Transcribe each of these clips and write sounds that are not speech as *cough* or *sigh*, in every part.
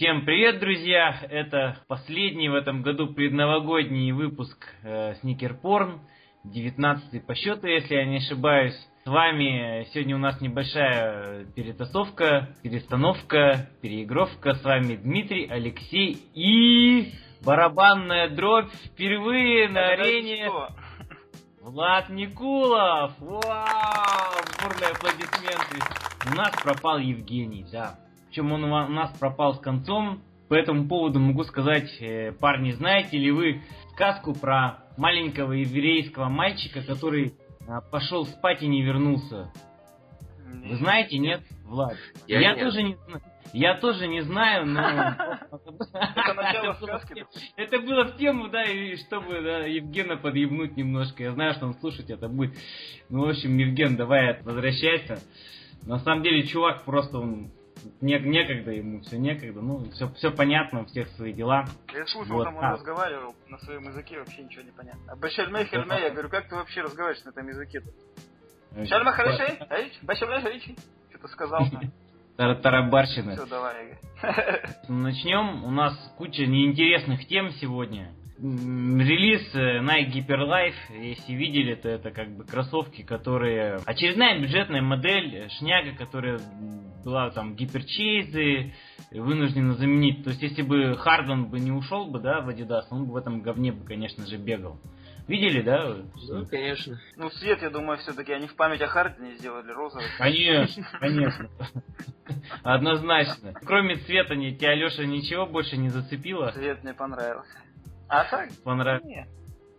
Всем привет, друзья! Это последний в этом году предновогодний выпуск э, Сникерпорн, 19 по счету, если я не ошибаюсь. С вами сегодня у нас небольшая перетасовка, перестановка, переигровка. С вами Дмитрий, Алексей и барабанная дробь впервые на арене. Влад Никулов! Вау! Бурные аплодисменты! У нас пропал Евгений, да. Причем он у нас пропал с концом. По этому поводу могу сказать, э, парни, знаете ли вы сказку про маленького еврейского мальчика, который а, пошел спать и не вернулся? Вы знаете, нет, Влад? Я, Я нет. тоже не знаю. Я тоже не знаю, но... *laughs* Это было в тему, да, и чтобы Евгена подъебнуть немножко. Я знаю, что он слушать это будет. Ну, в общем, Евген, давай возвращайся. На самом деле, чувак просто он не, некогда ему, все некогда. Ну, все, все понятно, у всех свои дела. Я слушал, Вот там он так. разговаривал на своем языке, вообще ничего не понятно. А Башельмей Хельмей, я говорю, как ты вообще разговариваешь на этом языке-то? Шальма хорошей? Эйч, Башельмей Харичи? Что-то сказал. *laughs* Тар- Тарабарщина. Все, давай. говорю. Начнем. У нас куча неинтересных тем сегодня. Релиз э, Nike Hyper Life, если видели, то это как бы кроссовки, которые... Очередная бюджетная модель, э, шняга, которая была там гиперчейзы, вынуждена заменить. То есть, если бы Харден бы не ушел бы, да, в Adidas, он бы в этом говне бы, конечно же, бегал. Видели, да? Да, конечно. Ну, цвет, я думаю, все-таки они в память о Хардине сделали розовый. Конечно, *laughs* конечно. Однозначно. Кроме цвета, тебя, Алеша, ничего больше не зацепило? Цвет мне понравился. А так? Понравилось? Нет.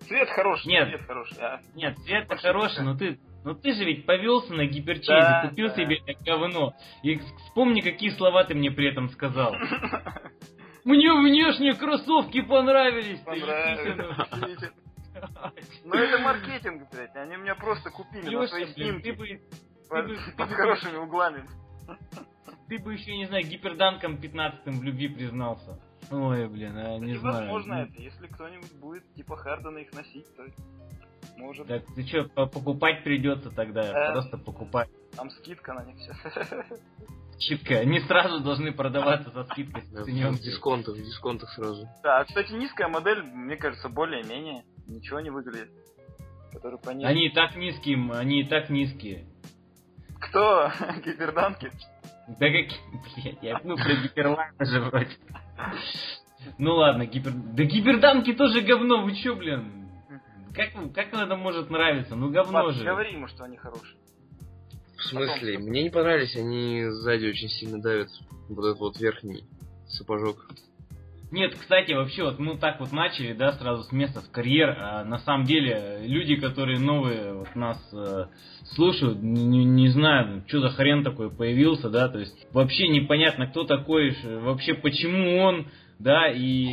Цвет хороший, Нет. цвет хороший. а. Нет, цвет Больше хороший, но ты, но ты же ведь повелся на гиперчейзе, Да, купил да. себе это говно. И вспомни, какие слова ты мне при этом сказал. *laughs* Мне внешние кроссовки понравились. действительно. *laughs* Ну, это маркетинг, блядь. Они меня просто купили на свои ты снимки бы, под, ты бы- ты под бы- *laughs* хорошими углами. ты бы еще, не знаю, гиперданком 15 в любви признался. Ой, блин, а, не знаю. Невозможно Ну, это. Если кто-нибудь будет типа Хардена их носить, то может Так ты что, покупать придется тогда, Да. просто покупать. там скидка на них все. Скидка. Они сразу должны продаваться со скидкой. Да, в дисконтах, в дисконтах сразу. Да, кстати, низкая модель, мне кажется, более-менее ничего не выглядит. Который по ней. Они и так низкие, м, они и так низкие. Кто? *laughs* Гиперданки? Да как... Блядь, я ну про гиперлайна же вроде. Ну ладно, гипер... Да гиперданки тоже говно, вы чё, блин? Как, как это может нравиться? Ну говно Ладно, же. говори ему, что они хорошие. В смысле? Мне не понравились, они сзади очень сильно давят. Вот этот вот верхний сапожок. Нет, кстати, вообще, вот мы так вот начали, да, сразу с места в карьер. А на самом деле, люди, которые новые вот нас э, слушают, не, не- знаю, что за хрен такой появился, да, то есть вообще непонятно, кто такой, вообще почему он, да, и...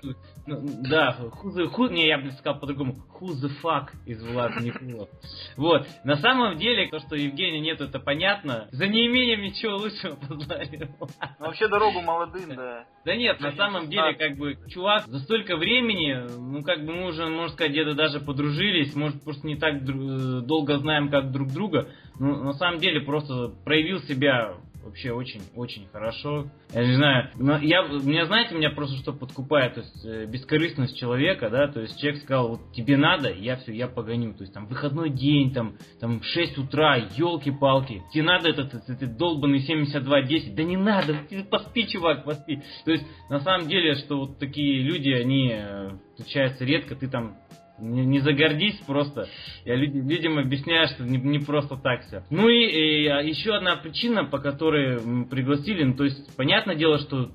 Куда-? Ну, да, who the, who- не, я бы сказал по-другому, who the fuck из Влад Никулов. Вот, на самом деле, то, что Евгения нет, это понятно. За неимением ничего лучшего познали. Ну, вообще дорогу молодым, да. Да нет, на самом деле, как бы, чувак, за столько времени, ну, как бы, мы уже, можно сказать, где-то даже подружились, может, просто не так э, долго знаем, как друг друга, но на самом деле просто проявил себя вообще очень-очень хорошо. Я не знаю, но я, меня, знаете, меня просто что подкупает, то есть, э, бескорыстность человека, да, то есть, человек сказал, вот тебе надо, я все, я погоню, то есть, там, выходной день, там, там, в 6 утра, елки-палки, тебе надо этот, этот, этот долбанный 7210, да не надо, поспи, чувак, поспи. То есть, на самом деле, что вот такие люди, они э, встречаются редко, ты там не, не загордись просто. Я люд- людям объясняю, что не, не просто так все. Ну и, и, а, еще одна причина, по которой пригласили, ну то есть, понятное дело, что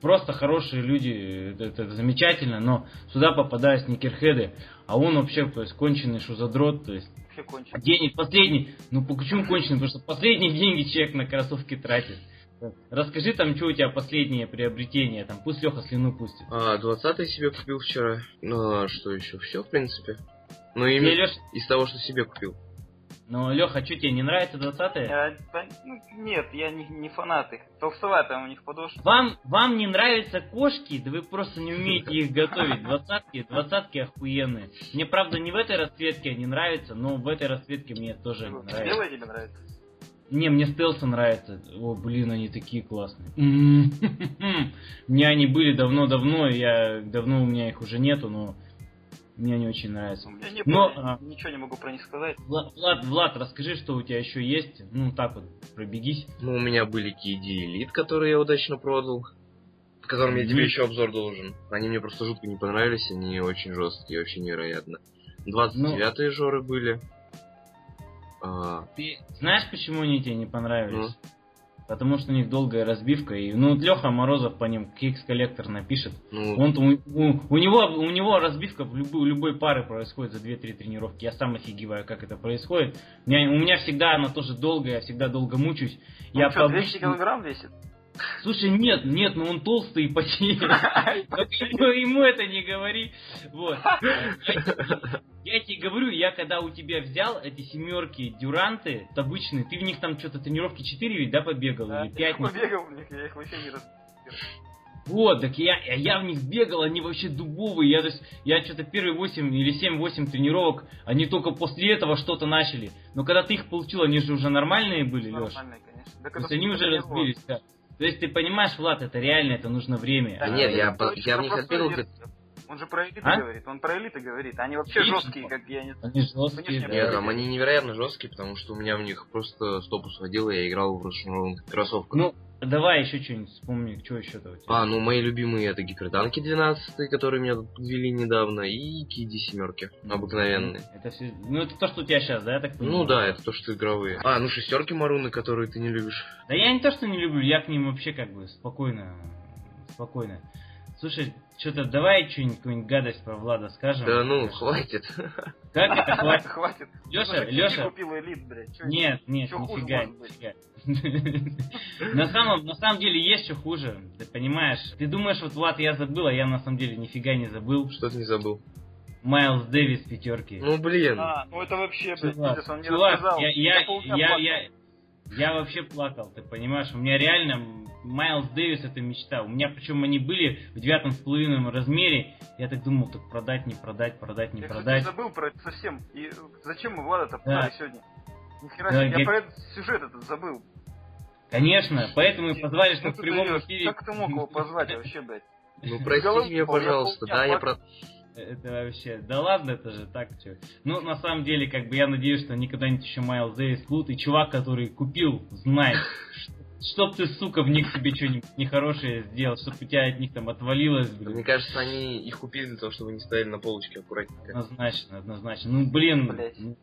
просто хорошие люди, это, это замечательно, но сюда попадают сникерхеды, а он вообще, то есть, конченый шузадрот, то есть, Вообще кончено. денег последний, ну почему конченый, потому что последние деньги человек на кроссовки тратит. Расскажи там, что у тебя последнее приобретение, там, пусть Леха слюну пустит. А, 20 себе купил вчера. Ну, а что еще? Все, в принципе. Ну, именно Леш, из того, что себе купил. ну, Леха, что тебе не нравится 20-е? Я- да, ну, нет, я не, не фанат их. Толстоватая у них подошва. Вам, вам не нравятся кошки, да вы просто не умеете их готовить. Двадцатки, двадцатки охуенные. Мне, правда, не в этой расцветке они нравятся, но в этой расцветке мне тоже они нравятся. Белая тебе нравится? Не, мне стелсы нравятся. О, блин, они такие классные. Мне они были давно-давно, я давно у меня их уже нету, но мне они очень нравятся. Я не Но, помню, а, ничего не могу про них сказать. Влад, Влад, Влад, расскажи, что у тебя еще есть. Ну, так вот, пробегись. Ну, у меня были KD Elite, которые я удачно продал. Которым я тебе еще обзор должен. Они мне просто жутко не понравились, они очень жесткие, вообще невероятно. 29-е жоры были. А, Ты знаешь, почему они тебе не понравились? Ну. Потому что у них долгая разбивка, и ну вот Леха Морозов по ним Кикс коллектор напишет. ну, Он у, у- у него у него разбивка в любой, у любой пары происходит за 2-3 тренировки. Я сам офигеваю, как это происходит. У меня, у меня всегда она тоже долгая, я всегда долго мучусь. я Он что, по 200 обычному- килограмм весит? Слушай, нет, нет, ну он толстый и потеет. Вот Ему, это не говори. Вот. Я, тебе говорю, я когда у тебя взял эти семерки дюранты, обычные, ты в них там что-то тренировки 4 ведь, да, побегал? Да, или 5? Я побегал в них, я их вообще не раз... Вот, так я, я в них бегал, они вообще дубовые. Я, то есть, я что-то первые 8 или 7-8 тренировок, они только после этого что-то начали. Но когда ты их получил, они же уже нормальные были, Леш. Нормальные, конечно. Да То есть они уже разбились, да. То есть ты понимаешь, Влад, это реально, это нужно время. Да А, нет, я очень я в них версия. Он же про элиты А? говорит, он про элиты говорит. Они вообще Элиты, жесткие, как я не Они жесткие. Нет, там они невероятно жесткие, потому что у меня в них просто стопус водил, и я играл в расшнурованных кроссовках. Ну, давай еще что-нибудь вспомни, что еще-то у тебя. А, ну мои любимые это гиперданки 12, которые меня тут ввели недавно, и киди семерки, обыкновенные. Это все, ну это то, что у тебя сейчас, да, я так понимаю? Ну да, это то, что игровые. А, ну шестерки маруны, которые ты не любишь. Да я не то, что не люблю, я к ним вообще как бы спокойно, спокойно. Слушай, что-то давай что-нибудь, какую-нибудь гадость про Влада скажем. Да ну, Как хватит. это *laughs* хватит? Хватит. Леша, Леша, купил элит, блядь. Чё Нет, нет, Чё нифига, нифига. *laughs* На самом, на самом деле есть что хуже, ты понимаешь? Ты думаешь, вот Влад, я забыл, а я на самом деле нифига не забыл. Что ты не забыл? Майлз Дэвис пятерки. Ну блин. А, ну это вообще, блядь, он не рассказал. я, я, я, я, я вообще плакал, ты понимаешь? У меня реально Майлз Дэвис это мечта. У меня причем они были в девятом с половиной размере. Я так думал, так продать, не продать, продать, не Я, продать. забыл про это совсем. И зачем мы Влада-то Да. сегодня? Нихера Да, себе, я я- про этот сюжет этот забыл. Конечно, поэтому и позвали, Ну чтобы в прямом эфире... Как ты мог его позвать вообще, блядь? *laughs* Ну простите меня, я пожалуйста. Да, я про... Это вообще, да ладно, это же так, чё. Ну, на самом деле, как бы я надеюсь, что они когда-нибудь еще Майлз Дэвис будут, и чувак, который купил, знает, ш- *laughs* чтоб ты, сука, в них себе что-нибудь нехорошее сделал, чтоб у тебя от них там отвалилось, блин. Мне кажется, они их купили для того, чтобы они стояли на полочке аккуратненько. Однозначно, однозначно. Ну, блин, ну,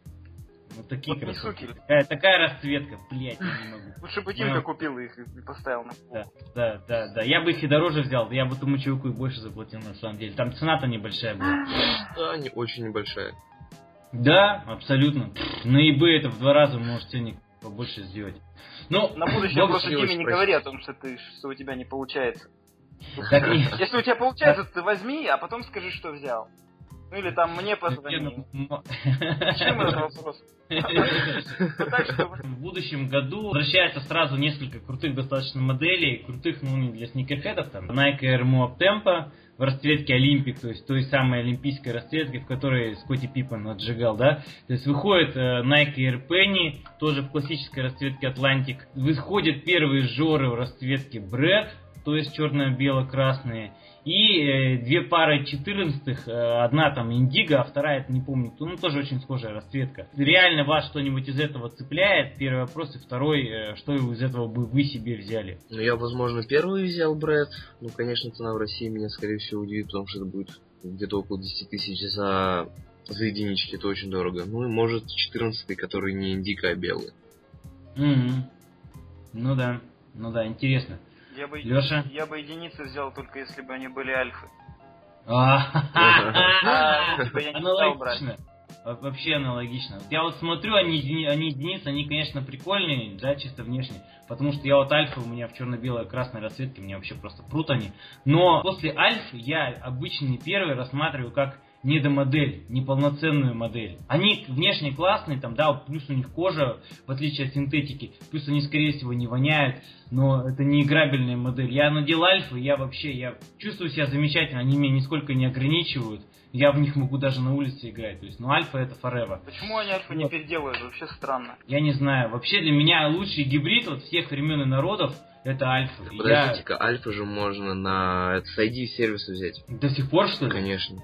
ну, такие Вот не суки. Такая, такая расцветка, блядь, я не могу. *laughs* Лучше бы Ну. Димка купил их и поставил на Да, полку. да, да, да. Я бы их и дороже взял, я бы тому чуваку и больше заплатил, на самом деле. Там цена-то небольшая была. *gasps* Да, они очень небольшая. Да, абсолютно. На eBay это в два раза может ценник побольше сделать. Ну, На будущее просто очень не говори о том, что ты что у тебя не получается. *laughs* Если у тебя получается, ты возьми, а потом скажи, что взял. Ну или там мне позвони. ну, Зачем этот вопрос? *laughs* В будущем году возвращается сразу несколько крутых достаточно моделей, крутых, ну, для сникерхедов, там, Nike Air Moab Tempo в расцветке Олимпик, то есть той самой олимпийской расцветки, в которой Скотти Пиппен отжигал, да, то есть выходит э, Nike Air Penny, тоже в классической расцветке Atlantic, выходят первые жоры в расцветке Brad, то есть черно-бело-красные, и э, две пары 14 одна там индиго, а вторая, это не помню, ну тоже очень схожая расцветка. Реально вас что-нибудь из этого цепляет? Первый вопрос, и второй, э, что из этого бы вы себе взяли? Ну, я, возможно, первый взял Брэд. Ну, конечно, цена в России меня, скорее всего, удивит, потому что это будет где-то около 10 тысяч за, за единички. Это очень дорого. Ну, и, может, 14 который не индико, а белый. Мгм. Ну да, ну да, интересно. Я бы, Лёша? я бы единицы взял только если бы они были альфы. А, брать. Аналогично. Во- Вообще аналогично. Я вот смотрю, они, они единицы, они, конечно, прикольные, да, чисто внешне. Потому что я вот альфа, у меня в черно-белой красной расцветке, мне вообще просто прут они. Но после альфы я обычный первый рассматриваю как недомодель, неполноценную модель. Они внешне классные, там, да, плюс у них кожа, в отличие от синтетики, плюс они, скорее всего, не воняют, но это не играбельная модель. Я надел альфы, я вообще, я чувствую себя замечательно, они меня нисколько не ограничивают. Я в них могу даже на улице играть. То есть, ну, альфа это forever. Почему они альфа вот. не переделывают? Вообще странно. Я не знаю. Вообще для меня лучший гибрид вот всех времен и народов это альфа. Подождите-ка, я... альфа же можно на это, ID сервис взять. До сих пор, что ли? Конечно.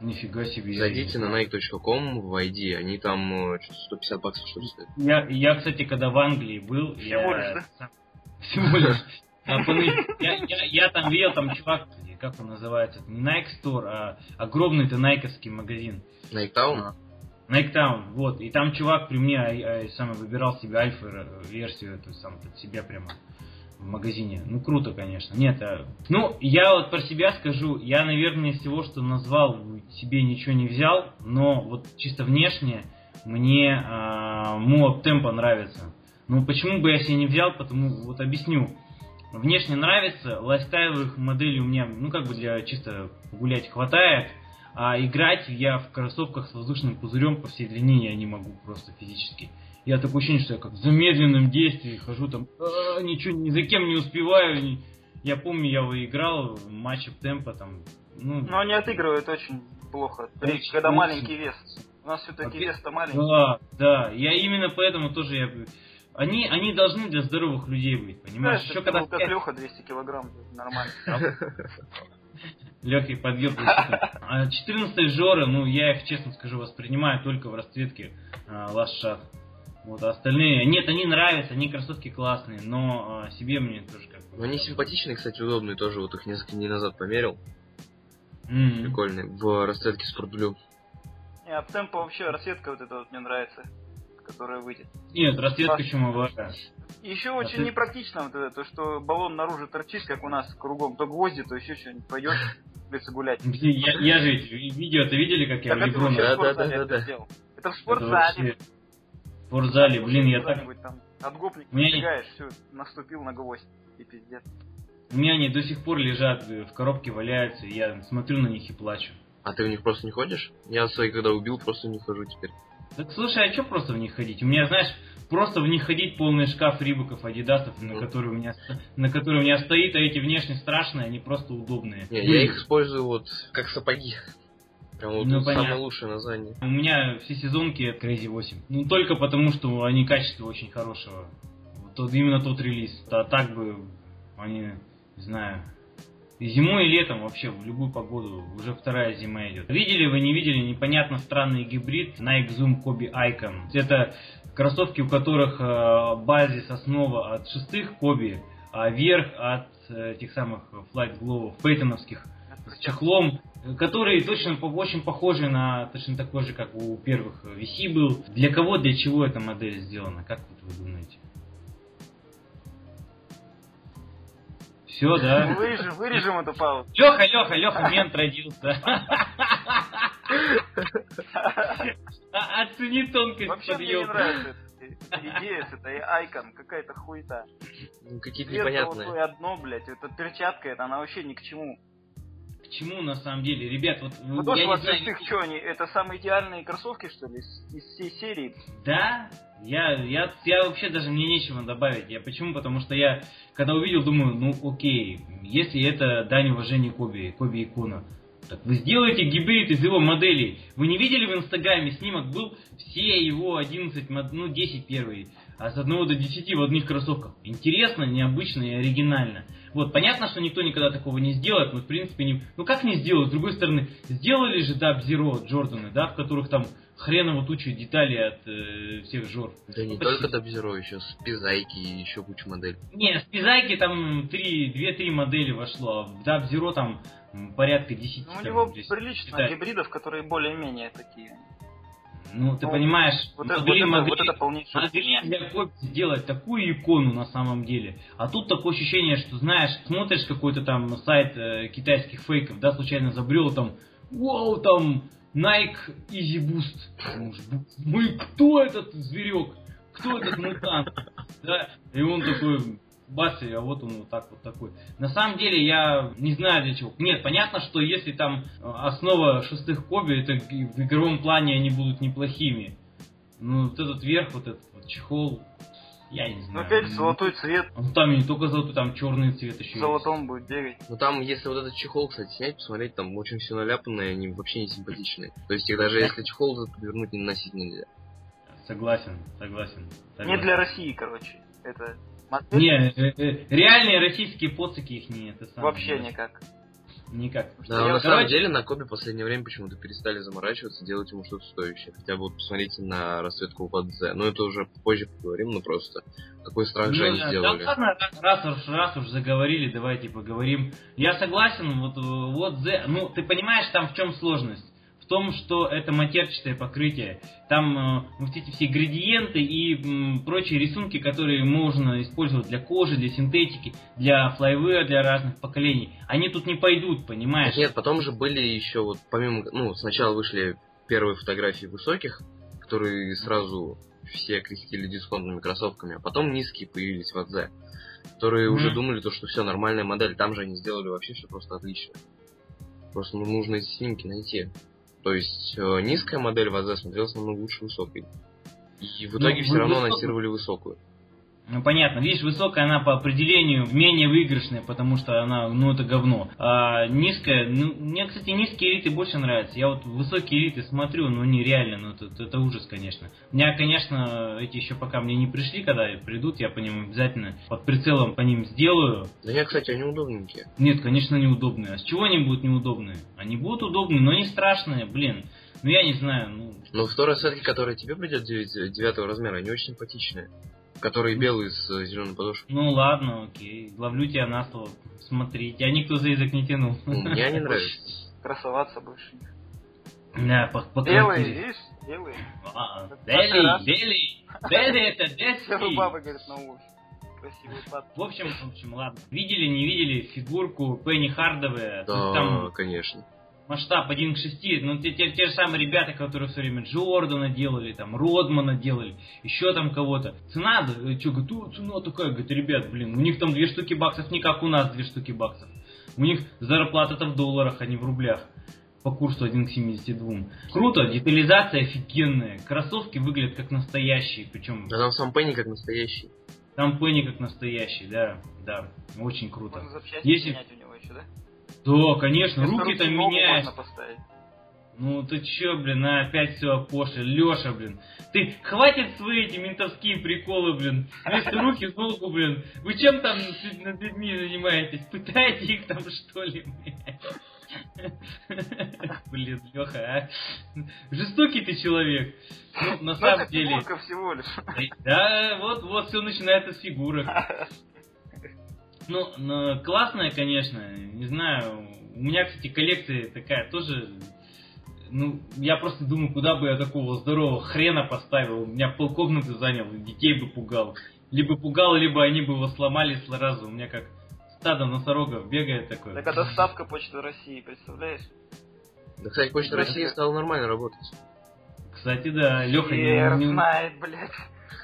Нифига себе. Зайдите на Nike.com в ID, они там э, 150 баксов что ли стоят. Я, я, кстати, когда в Англии был, Всего я... лишь, да? Всего лишь. Я, я, я там видел, там чувак, как он называется, не Nike Store, а огромный это найковский магазин. Nike Town? Nike Town, вот. И там чувак при мне а, а, сам выбирал себе альфа-версию, эту сам под себя прямо в магазине. Ну, круто, конечно. Нет, а... ну, я вот про себя скажу, я, наверное, из всего, что назвал, себе ничего не взял, но вот чисто внешне мне э, Moab Tempo нравится. Ну, почему бы я себе не взял, потому, вот объясню. Внешне нравится, лайфстайловых моделей у меня, ну, как бы для чисто погулять хватает, а играть я в кроссовках с воздушным пузырем по всей длине я не могу просто физически. Я такое ощущение, что я как в замедленном действии хожу там, а, ничего, ни за кем не успеваю. Ни... Я помню, я выиграл матч темпа там. Ну, Но они отыгрывают очень плохо, очень, когда очень. маленький вес. У нас все-таки вес-то маленький. Да, да. Я именно поэтому тоже я они, они должны для здоровых людей быть, понимаешь? Да, Еще когда... как Леха 200 килограмм, нормально. Легкий подъем. 14 жоры, ну, я их, честно скажу, воспринимаю только в расцветке Last Shot. Вот, а остальные... Нет, они нравятся, они кроссовки классные, но а, себе мне тоже как бы... Ну, они симпатичные, кстати, удобные тоже. Вот их несколько дней назад померил. Mm-hmm. Прикольные. В расцветке спортблю. Не, а темпо вообще расцветка вот эта вот мне нравится, которая выйдет. Нет, расцветка еще чумовая. Еще очень Расцвет... непрактично вот это, то, что баллон наружу торчит, как у нас кругом, то гвозди, то еще что-нибудь пойдешь улице *laughs* гулять. Я, я же видео-то видели, как я в Леброна? Да, да, да, да, да. Это в спортзале. В спортзале, блин, я так... Там от гопника убегаешь, все, наступил на гвоздь, и пиздец. У меня они до сих пор лежат, э, в коробке валяются, и я смотрю на них и плачу. А ты в них просто не ходишь? Я свои когда убил, просто не хожу теперь. Так слушай, а что просто в них ходить? У меня, знаешь, просто в них ходить полный шкаф рибоков, адидасов, на который у меня на который у меня стоит, а эти внешне страшные, они просто удобные. Не, я их использую вот как сапоги. Прям вот ну, самое лучшее название. У меня все сезонки Crazy 8. Ну, только потому, что они качество очень хорошего. Вот именно тот релиз. А так бы они, не знаю, и зимой и летом вообще в любую погоду уже вторая зима идет. Видели вы, не видели, непонятно странный гибрид Nike Zoom Kobe Icon. Это кроссовки, у которых э, базис основа от шестых Kobe, а верх от э, тех самых Flight Glow пейтоновских с чехлом, который точно очень похожий на точно такой же, как у первых VC был. Для кого, для чего эта модель сделана? Как вот вы думаете? Все, да? Вырежем, вырежем эту паузу. Леха, Леха, Леха, мент родился. А, оцени тонкость Вообще мне не нравится идея с этой айкон, какая-то хуета. Ну, какие-то непонятные. Одно, блядь, эта перчатка, это она вообще ни к чему. К чему на самом деле, ребят, вот ну, вот я не знаю... Их, что они, это самые идеальные кроссовки, что ли, из, из всей серии? Да, я, я, я вообще даже мне нечего добавить. Я почему? Потому что я, когда увидел, думаю, ну окей, если это дань уважения Коби, Коби Икона, так вы сделаете гибрид из его моделей. Вы не видели в инстаграме снимок был все его 11, ну 10 первые, а с 1 до 10 в одних кроссовках. Интересно, необычно и оригинально. Вот, понятно, что никто никогда такого не сделает, но в принципе не... Ну как не сделают? С другой стороны, сделали же Dub Zero Джорданы, да, в которых там хреново тучу деталей от э, всех жор. Да не Почти. только Dub Zero, еще спизайки и еще куча моделей. Не, спизайки там 2-3 модели вошло, а в Dub Zero там порядка 10. Ну, у него прилично деталей. гибридов, которые более-менее такие. Ну, ты ну, понимаешь, вот, это, могли, вот, могли, вот это могли для копии сделать такую икону на самом деле. А тут такое ощущение, что, знаешь, смотришь какой-то там сайт э, китайских фейков, да, случайно забрел там, вау, там, Nike Easy Boost. Мы, кто этот зверек? Кто этот мутант? Да? И он такой, бац, а вот он вот так вот такой. На самом деле я не знаю для чего. Нет, понятно, что если там э, основа шестых Коби, это в игровом плане они будут неплохими. Ну, вот этот верх, вот этот вот чехол, я не знаю. Ну, опять золотой цвет. Ну, там не только золотой, там черный цвет еще Золотом есть. будет 9. Ну, там, если вот этот чехол, кстати, снять, посмотреть, там очень все наляпанное, они вообще не симпатичные. То есть, их даже если чехол вернуть, не носить нельзя. Согласен, согласен. согласен. Не для России, короче. Это не, э, э, реальные российские поцики их не это самое. Вообще никак. Никак. Да, но на самом деле на Кобе в последнее время почему-то перестали заморачиваться, делать ему что-то стоящее. Хотя бы вот посмотрите на расцветку УПДЗ. Ну это уже позже поговорим, но просто какой страх ну, же они да, сделали. Да ладно, раз уж, раз уж заговорили, давайте поговорим. Я согласен, вот, вот Z, ну ты понимаешь там в чем сложность? В том, что это матерчатое покрытие. Там э, вот эти все градиенты и м, прочие рисунки, которые можно использовать для кожи, для синтетики, для флайвера, для разных поколений, они тут не пойдут, понимаешь? Нет, потом же были еще вот помимо, ну, сначала вышли первые фотографии высоких, которые сразу все крестили дисконтными кроссовками, а потом низкие появились в АДЗ, которые mm-hmm. уже думали, то, что все, нормальная модель, там же они сделали вообще все просто отлично. Просто ну, нужно эти снимки найти. То есть э, низкая модель ВАЗ смотрелась намного лучше высокой. И в ну, итоге ну, все равно анонсировали высокую. Ну понятно, видишь, высокая она по определению менее выигрышная, потому что она, ну это говно. А низкая, ну, мне, кстати, низкие элиты больше нравятся. Я вот высокие элиты смотрю, ну нереально, ну это, это ужас, конечно. У меня, конечно, эти еще пока мне не пришли, когда придут, я по ним обязательно под прицелом по ним сделаю. Да нет, кстати, они удобненькие. Нет, конечно, неудобные. А с чего они будут неудобные? Они будут удобные, но не страшные, блин. Ну я не знаю, ну... Ну в той расцветке, которая тебе придет 9, 9 размера, они очень симпатичные. Который белый с э, зеленой подошвой. Ну ладно, окей. Ловлю тебя на слово. Смотри, тебя никто за язык не тянул. Мне не *laughs* нравится. Красоваться больше. Да, по, по Белые, видишь? Белые. А, белый, белый. Белый это *laughs* детский. баба говорит на уши. В общем, в общем, ладно. Видели, не видели фигурку Пенни Хардовой? Да, там... конечно масштаб 1 к 6, ну те, те, те же самые ребята, которые все время Джордана делали, там, Родмана делали, еще там кого-то. Цена, э, что, говорит, цена такая, говорит, ребят, блин, у них там две штуки баксов, не как у нас две штуки баксов. У них зарплата-то в долларах, а не в рублях. По курсу 1 к 72. Круто, детализация офигенная. Кроссовки выглядят как настоящие, причем... Да там сам Пенни как настоящий. Там Пенни как настоящий, да, да, очень круто. Можно Если... у него еще, да? Да, конечно, руки там меняешь. Ну ты чё, блин, а опять все опошлил. Леша, блин. Ты хватит свои эти ментовские приколы, блин. Вместо *laughs* руки в ногу, блин. Вы чем там над людьми занимаетесь? Пытаете их там, что ли, *laughs* Блин, Леха, а? Жестокий ты человек. Ну, на ну, самом деле. всего лишь. Да, вот, вот все начинается с фигурок. *laughs* Ну, ну, классная, конечно, не знаю. У меня, кстати, коллекция такая тоже. Ну, я просто думаю, куда бы я такого здорового хрена поставил. У меня полкомнаты занял, детей бы пугал. Либо пугал, либо они бы его сломали сразу. У меня как стадо носорогов бегает такое. Так это ставка Почты России, представляешь? Да, кстати, Почта России стала нормально работать. Кстати, да, Леха не, не... знает, блядь.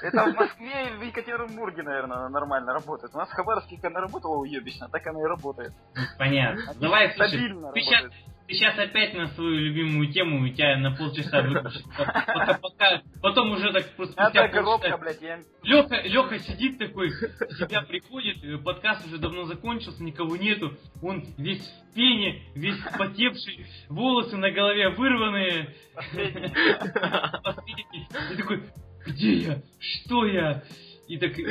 Это в Москве и в Екатеринбурге, наверное, нормально работает. У нас в Хабаровске, как она работала уебищно, так она и работает. Понятно. Давай, слушай, ты сейчас, ты сейчас опять на свою любимую тему, у тебя на полчаса выключит. Пока, пока, потом уже так просто спустя полчаса... блядь, я... Леха, Леха сидит такой, себя приходит, э, подкаст уже давно закончился, никого нету. Он весь в пене, весь потевший, волосы на голове вырванные. Последний. И такой, где я? *laughs* Что я? И так и,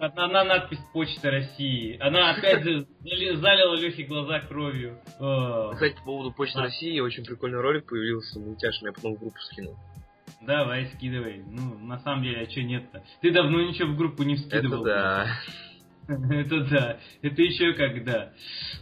одна надпись Почта России. Она опять залила Лехе глаза кровью. Кстати, по поводу Почты России очень прикольный ролик появился мультяшный, я потом в группу скинул. Давай, скидывай. Ну, на самом деле, а что нет-то? Ты давно ничего в группу не скидывал. Это да. *laughs* Это да, это еще когда.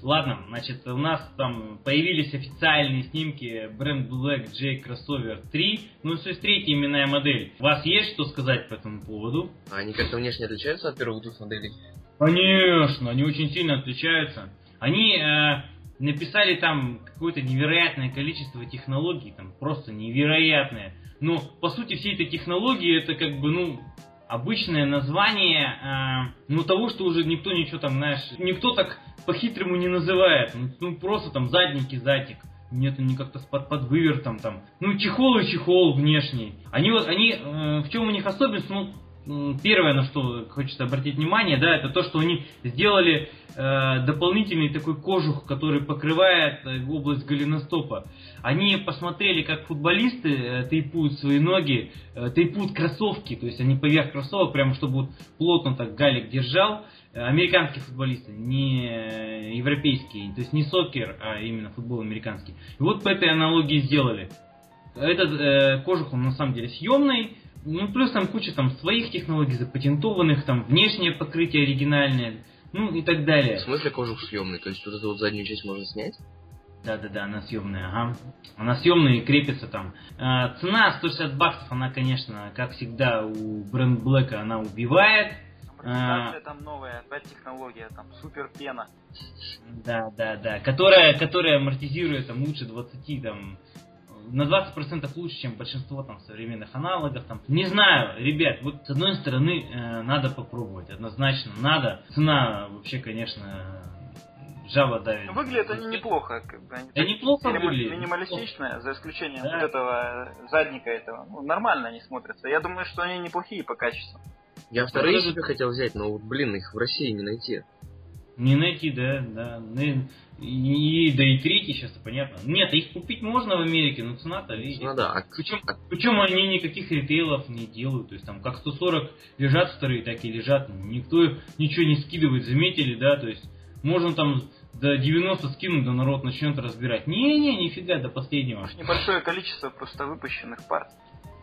Ладно, значит, у нас там появились официальные снимки бренд Black J Crossover 3, ну, то есть третья именная модель. У вас есть что сказать по этому поводу? Они как-то внешне отличаются от первых двух моделей? Конечно, они очень сильно отличаются. Они э, написали там какое-то невероятное количество технологий, там просто невероятное. Но, по сути, все эти технологии, это как бы, ну, обычное название, э, ну, того, что уже никто ничего там, знаешь, никто так по-хитрому не называет. Ну, ну просто там задники, задник. Нет, они как-то под, под вывертом там. Ну, чехол и чехол внешний. Они вот, они, э, в чем у них особенность, ну, первое, на что хочется обратить внимание, да, это то, что они сделали э, дополнительный такой кожух, который покрывает э, область голеностопа. Они посмотрели, как футболисты э, тейпуют свои ноги, э, тейпуют кроссовки, то есть они поверх кроссовок, прямо чтобы вот плотно так галик держал. Э, американские футболисты, не э, европейские, то есть не сокер, а именно футбол американский. И вот по этой аналогии сделали. Этот э, кожух, он на самом деле съемный, ну, плюс там куча там своих технологий запатентованных, там внешнее покрытие оригинальное, ну и так далее. В смысле кожух съемный? То есть вот эту вот заднюю часть можно снять? Да-да-да, она съемная, ага. Она съемная и крепится там. А, цена 160 баксов, она, конечно, как всегда у бренд Блэка, она убивает. А, там новая, опять технология, там супер пена. Да, да, да. Которая, которая амортизирует там лучше 20 там на 20% лучше, чем большинство там современных аналогов. Там. Не знаю, ребят, вот с одной стороны э, надо попробовать, однозначно надо. Цена вообще, конечно, жаба давит. Выглядят они неплохо. Как бы, они да неплохо миним, выглядят. Минималистичные, за исключением да. вот этого задника этого. Ну, нормально они смотрятся. Я думаю, что они неплохие по качеству. Я вторые себе хотел взять, но вот, блин, их в России не найти. Не найти, да, да. Ну, и, да и третий сейчас, понятно. Нет, их купить можно в Америке, но цена-то, видите. Ну да. А причем, причем они никаких ритейлов не делают. То есть там как 140 лежат вторые, так и лежат. Никто ничего не скидывает, заметили, да, то есть можно там до 90 скинуть, да народ начнет разбирать. Не-не, нифига, до последнего. Небольшое количество просто выпущенных пар.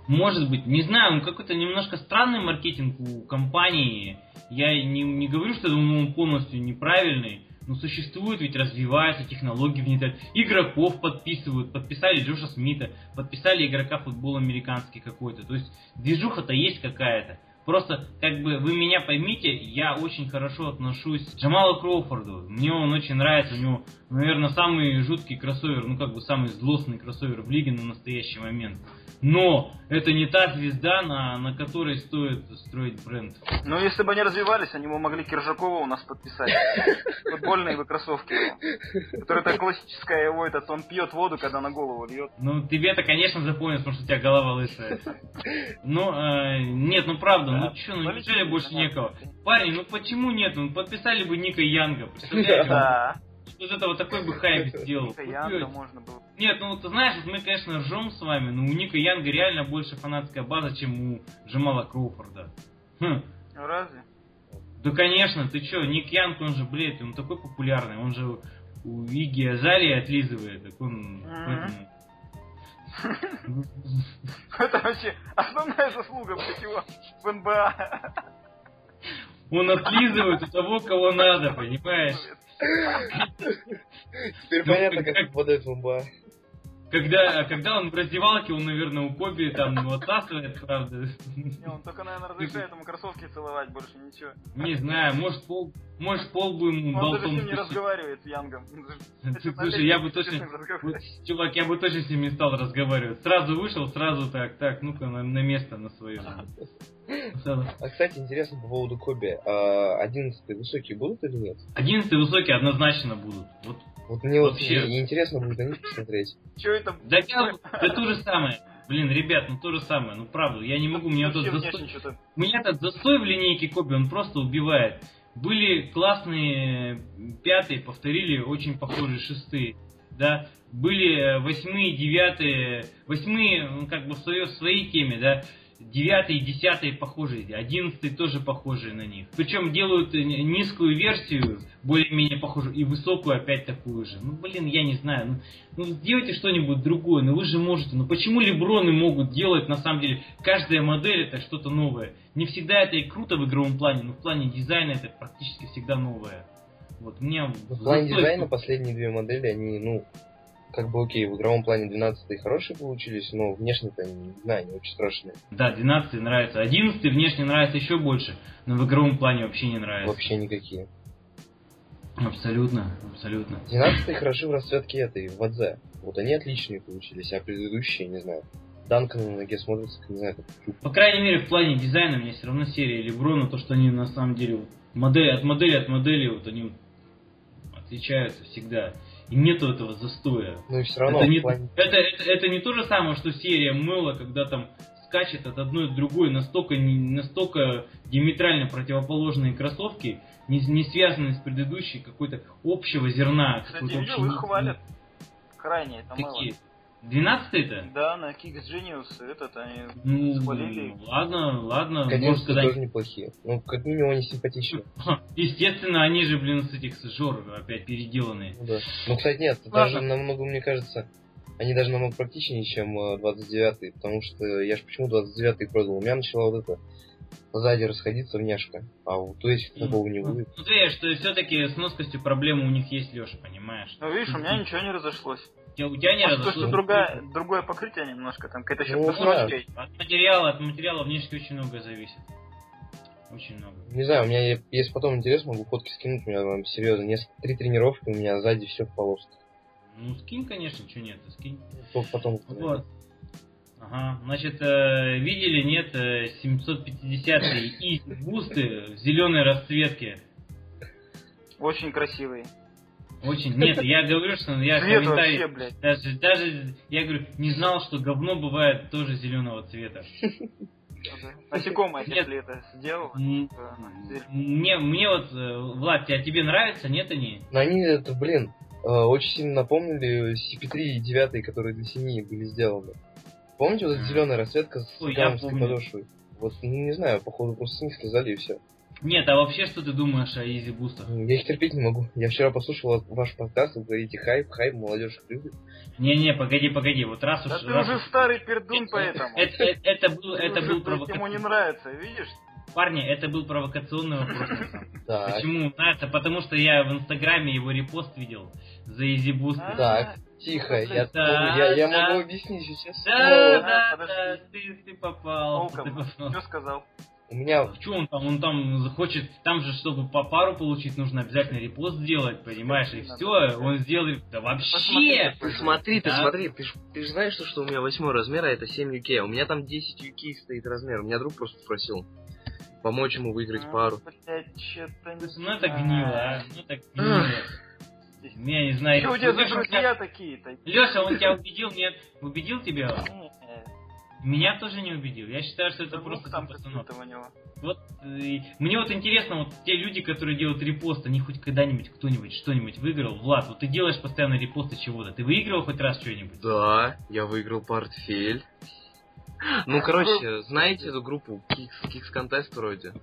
Может быть, не знаю, какой-то немножко странный маркетинг у компании. Я не, не говорю, что он полностью неправильный. Но существует, ведь развиваются, технологии внедряют. Игроков подписывают, подписали Джоша Смита, подписали игрока футбол американский какой-то. То есть движуха-то есть какая-то. Просто, как бы, вы меня поймите, я очень хорошо отношусь к Джамалу Кроуфорду. Мне он очень нравится, у него, наверное, самый жуткий кроссовер, ну, как бы, самый злостный кроссовер в лиге на настоящий момент. Но это не та звезда, на, на которой стоит строить бренд. Ну, если бы они развивались, они бы могли Киржакова у нас подписать. *laughs* Футбольные бы кроссовки. Который это классическая его, этот, он пьет воду, когда на голову льет. Ну, тебе-то, конечно, запомнится, потому что у тебя голова лысая. Ну, э, нет, ну правда, ну что, ну неужели больше некого? Парень, ну почему нет? Ну, подписали бы Ника Янга, представляете? Да из этого такой бы хайп сделал. Янга можно было. Нет, ну ты знаешь, вот мы, конечно, ржем с вами, но у Ника Янга реально больше фанатская база, чем у Джамала Кроуфорда. Хм. Ну разве? Да конечно, ты чё, Ник Янг, он же, блядь, он такой популярный, он же у Иги Азарии отлизывает, так он Это вообще основная заслуга, его в НБА. Он отлизывает у того, кого надо, понимаешь? Теперь понятно, как попадает в МБА. Когда, когда он в раздевалке, он, наверное, у Коби там его отсасывает, правда. Не, он только, наверное, разрешает ему кроссовки целовать, больше ничего. Не знаю, может пол, может пол бы ему болтом... Он даже с ним не разговаривает с Янгом. *laughs* Слушай, я бы точно... *laughs* Чувак, я бы точно с ним не стал разговаривать. Сразу вышел, сразу так, так, ну-ка на, на место на свое. *laughs* А, кстати, интересно по поводу Коби. А, одиннадцатые высокие будут или нет? Одиннадцатые высокие однозначно будут. Вот вот мне Вообще... вот интересно будет на них посмотреть. Что это? Да, я, да то же самое. Блин, ребят, ну то же самое, ну правда, я не могу, меня тут застой... Меня этот застой в линейке Коби, он просто убивает. Были классные пятые, повторили очень похожие шестые, да, были восьмые, девятые, восьмые, ну, как бы в своей, в своей теме, да, девятый и десятый похожие, одиннадцатый тоже похожие на них. Причем делают низкую версию, более-менее похожую, и высокую опять такую же. Ну, блин, я не знаю. Ну, ну сделайте что-нибудь другое, ну вы же можете. Ну почему Леброны могут делать, на самом деле, каждая модель это что-то новое. Не всегда это и круто в игровом плане, но в плане дизайна это практически всегда новое. Вот мне... В плане дизайна последние две модели, они, ну, как бы окей, в игровом плане 12 хорошие получились, но внешне-то, не знаю, не очень страшные. Да, 12 нравится. 11 внешне нравится еще больше, но в игровом плане вообще не нравится. Вообще никакие. Абсолютно, абсолютно. 12 хороши в расцветке этой, в АДЗ. Вот они отличные получились, а предыдущие, не знаю. Данка на ноге смотрится, не знаю, как По крайней мере, в плане дизайна мне все равно серия Леброна, то, что они на самом деле модель от модели от модели, вот они отличаются всегда. И нету этого застоя. Ну и все равно это, не, плане... это, это, это не то же самое, что серия мыла, когда там скачет от одной к другой настолько, настолько диаметрально противоположные кроссовки, не, не связанные с предыдущей какой-то общего зерна. Кстати, видел, их хвалят. Крайне это Какие? мыло. 12 это? Да, на Kicks Genius этот они ну, схвалили. Ладно, ладно. Конечно, сказать... тоже неплохие. Ну, как минимум они симпатичные. *laughs* Естественно, они же, блин, с этих жор опять переделанные. Ну, да. Ну, кстати, нет, ладно. даже намного, мне кажется, они даже намного практичнее, чем 29-й, э, потому что я же почему 29-й продал. У меня начала вот это сзади расходиться вняшка, а вот у этих такого не будет. Ну, ты что все-таки с носкостью проблемы у них есть, Леша, понимаешь? Ну, видишь, у меня ничего не разошлось. У тебя не Может, что другая, другое покрытие немножко, там какая-то еще ну, да. От материала, от материала внешне очень много зависит. Очень много. Не знаю, у меня есть потом интерес, могу фотки скинуть, у меня там серьезно, несколько, три тренировки, у меня сзади все в полосках. Ну, скинь, конечно, что нет, скинь. Только потом. Вот. Ага, значит, э, видели, нет, 750 и бусты в зеленой расцветке. Очень красивые. Очень. Нет, я говорю, что я Цвет комментарий. Вообще, блядь. Даже, даже, я говорю, не знал, что говно бывает тоже зеленого цвета. Насекомое, если это сделал. Мне, мне вот, э, Влад, а тебе нравятся, нет они? Они, это, блин, э, очень сильно напомнили CP3 и 9, которые для семьи были сделаны. Помните вот эта зеленая расцветка с гаммской подошвой? Вот, ну, не знаю, походу просто с них слезали и все. Нет, а вообще что ты думаешь о Изи Бустах? Я их терпеть не могу. Я вчера послушал ваш подкаст, вы говорите хайп, хайп, молодежь любит. Не-не, погоди, погоди, вот раз да уж... ты раз уже уж... старый пердун поэтому. Это, это, это был, это был провокационный... Ему не нравится, видишь? Парни, это был провокационный вопрос. Почему? Нравится? Потому что я в Инстаграме его репост видел за Yeezy Boost. Так, тихо, я, я, я могу объяснить сейчас. Да, да, да, ты, ты попал. Что сказал? У меня... Что он там? Он там захочет... Там же, чтобы по пару получить, нужно обязательно репост сделать, понимаешь? И все, он сделает... Да вообще! Ты смотри, ты смотри, ты ты ж знаешь, что, что у меня восьмой размер, а это 7 UK. У меня там 10 UK стоит размер. У меня друг просто спросил помочь ему выиграть а, пару. Блять, что-то не Ну это гнило, а. Ну так гнило. Я не знаю. Что у тебя за друзья такие-то? Леша, он тебя убедил, нет? Убедил тебя? Меня тоже не убедил. Я считаю, что это просто там постановка. у него. Вот э, мне вот интересно, вот те люди, которые делают репост, они хоть когда-нибудь кто-нибудь что-нибудь выиграл? Влад, вот ты делаешь постоянно репосты чего-то. Ты выигрывал хоть раз что-нибудь? Да, я выиграл портфель. Ну, короче, знаете эту группу Kicks, Kicks Contest вроде?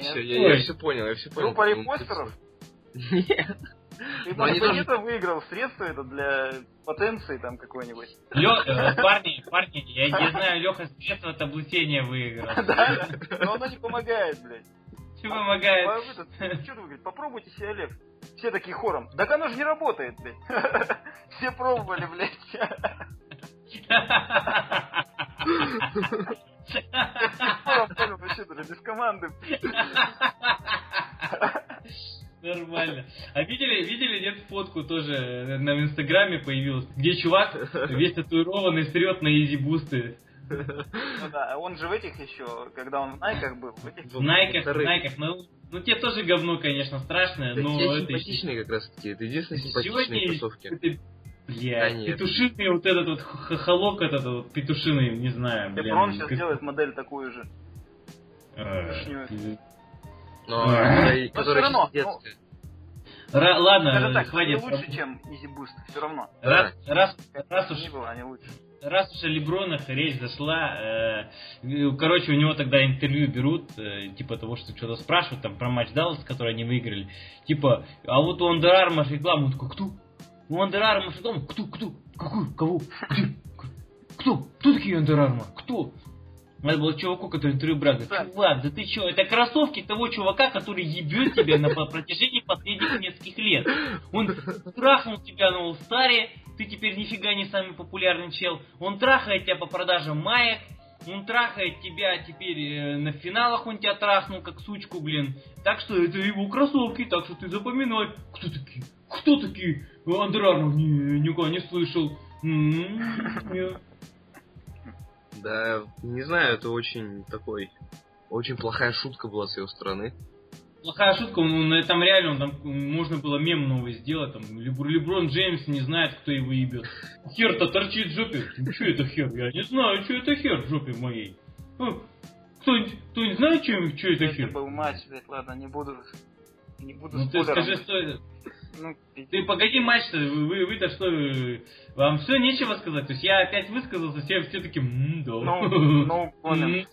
Все, я, я все понял, я все понял. Группа репостеров? Нет. Ты там где-то выиграл средства это для потенции там какой-нибудь. Лё, э, *laughs* парни, парни, я не знаю, Леха средства от облучения выиграл. Да, но оно не помогает, блядь. Не помогает. Что ты говоришь, попробуйте себе, Олег. Все такие хором. Так оно же не работает, блядь. *laughs* Все пробовали, блядь. Хором вообще даже без команды. *laughs* Нормально. А видели, видели, нет, фотку тоже на Инстаграме появилась, где чувак весь татуированный срет на изи бусты. Ну да, он же в этих еще, когда он в Найках был. В, этих... в Найках, в Найках, ну, ну те тоже говно, конечно, страшное, но... Те это симпатичные как раз таки, это единственные симпатичные кроссовки. Это, бля, да петушиный вот этот вот хохолок этот вот петушиный, не знаю, блин. он сейчас делает модель такую же. А, но, но все равно. Ну, Ра- ладно, Скажем так, хватит. Они лучше, чем Easy Boost, все равно. Раз, раз, раз уж... Не было, они лучше. Раз уж о Лебронах речь зашла, э, короче, у него тогда интервью берут, э, типа того, что что-то спрашивают там про матч Даллас, который они выиграли. Типа, а вот у Under Armour реклама, он такой, кто? У Under Armour реклама, кто, кто, какую, кого, где, кто, кто такие Under Armour, кто? Надо было чуваку, который интервью брал, говорит, чувак, да ты чё, это кроссовки того чувака, который ебет тебя на протяжении последних нескольких лет. Он трахнул тебя на Улстаре, ты теперь нифига не самый популярный чел. Он трахает тебя по продажам маек, он трахает тебя теперь э, на финалах, он тебя трахнул как сучку, блин. Так что это его кроссовки, так что ты запоминай. Кто такие? Кто такие? Андер Армор, ни, никогда не слышал. Да, не знаю, это очень такой, очень плохая шутка была с его стороны. Плохая шутка, ну, на этом реально там можно было мем новый сделать, там, Леброн Джеймс не знает, кто его ебет. Хер-то торчит в жопе. Что это хер? Я не знаю, что это хер в жопе моей. Кто-нибудь, кто знает, что, что это хер? Это был матч, блядь, ладно, не буду не буду ну ты скажи, что это. Ну, ты погоди матч-то, вы, вы-то что, вам все нечего сказать? То есть я опять высказался, все, все таки да. Ну, *laughs* ну, понял.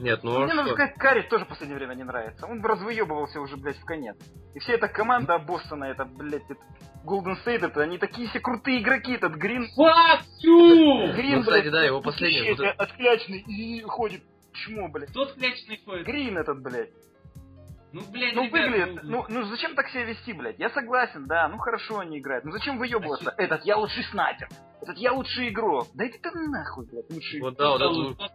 Нет, ну Мне нужно сказать, Карри тоже в последнее время не нравится. Он развыебывался уже, блядь, в конец. И вся эта команда Бостона, это, блядь, это Голден Стейт, это они такие все крутые игроки, этот Грин... Fuck you! Грин, ну, кстати, да, его последний... Вот отклячный и ходит. Почему, блядь? Кто отклячный ходит? Грин этот, блядь. Ну, блядь, ну, ребят, выглядит, ну, ну, зачем так себя вести, блядь? Я согласен, да, ну хорошо они играют. Ну зачем выебываться? А этот, я лучший снайпер. Этот, я лучший игрок. Да иди ты нахуй, блядь, лучший Вот да, вот это... Лучший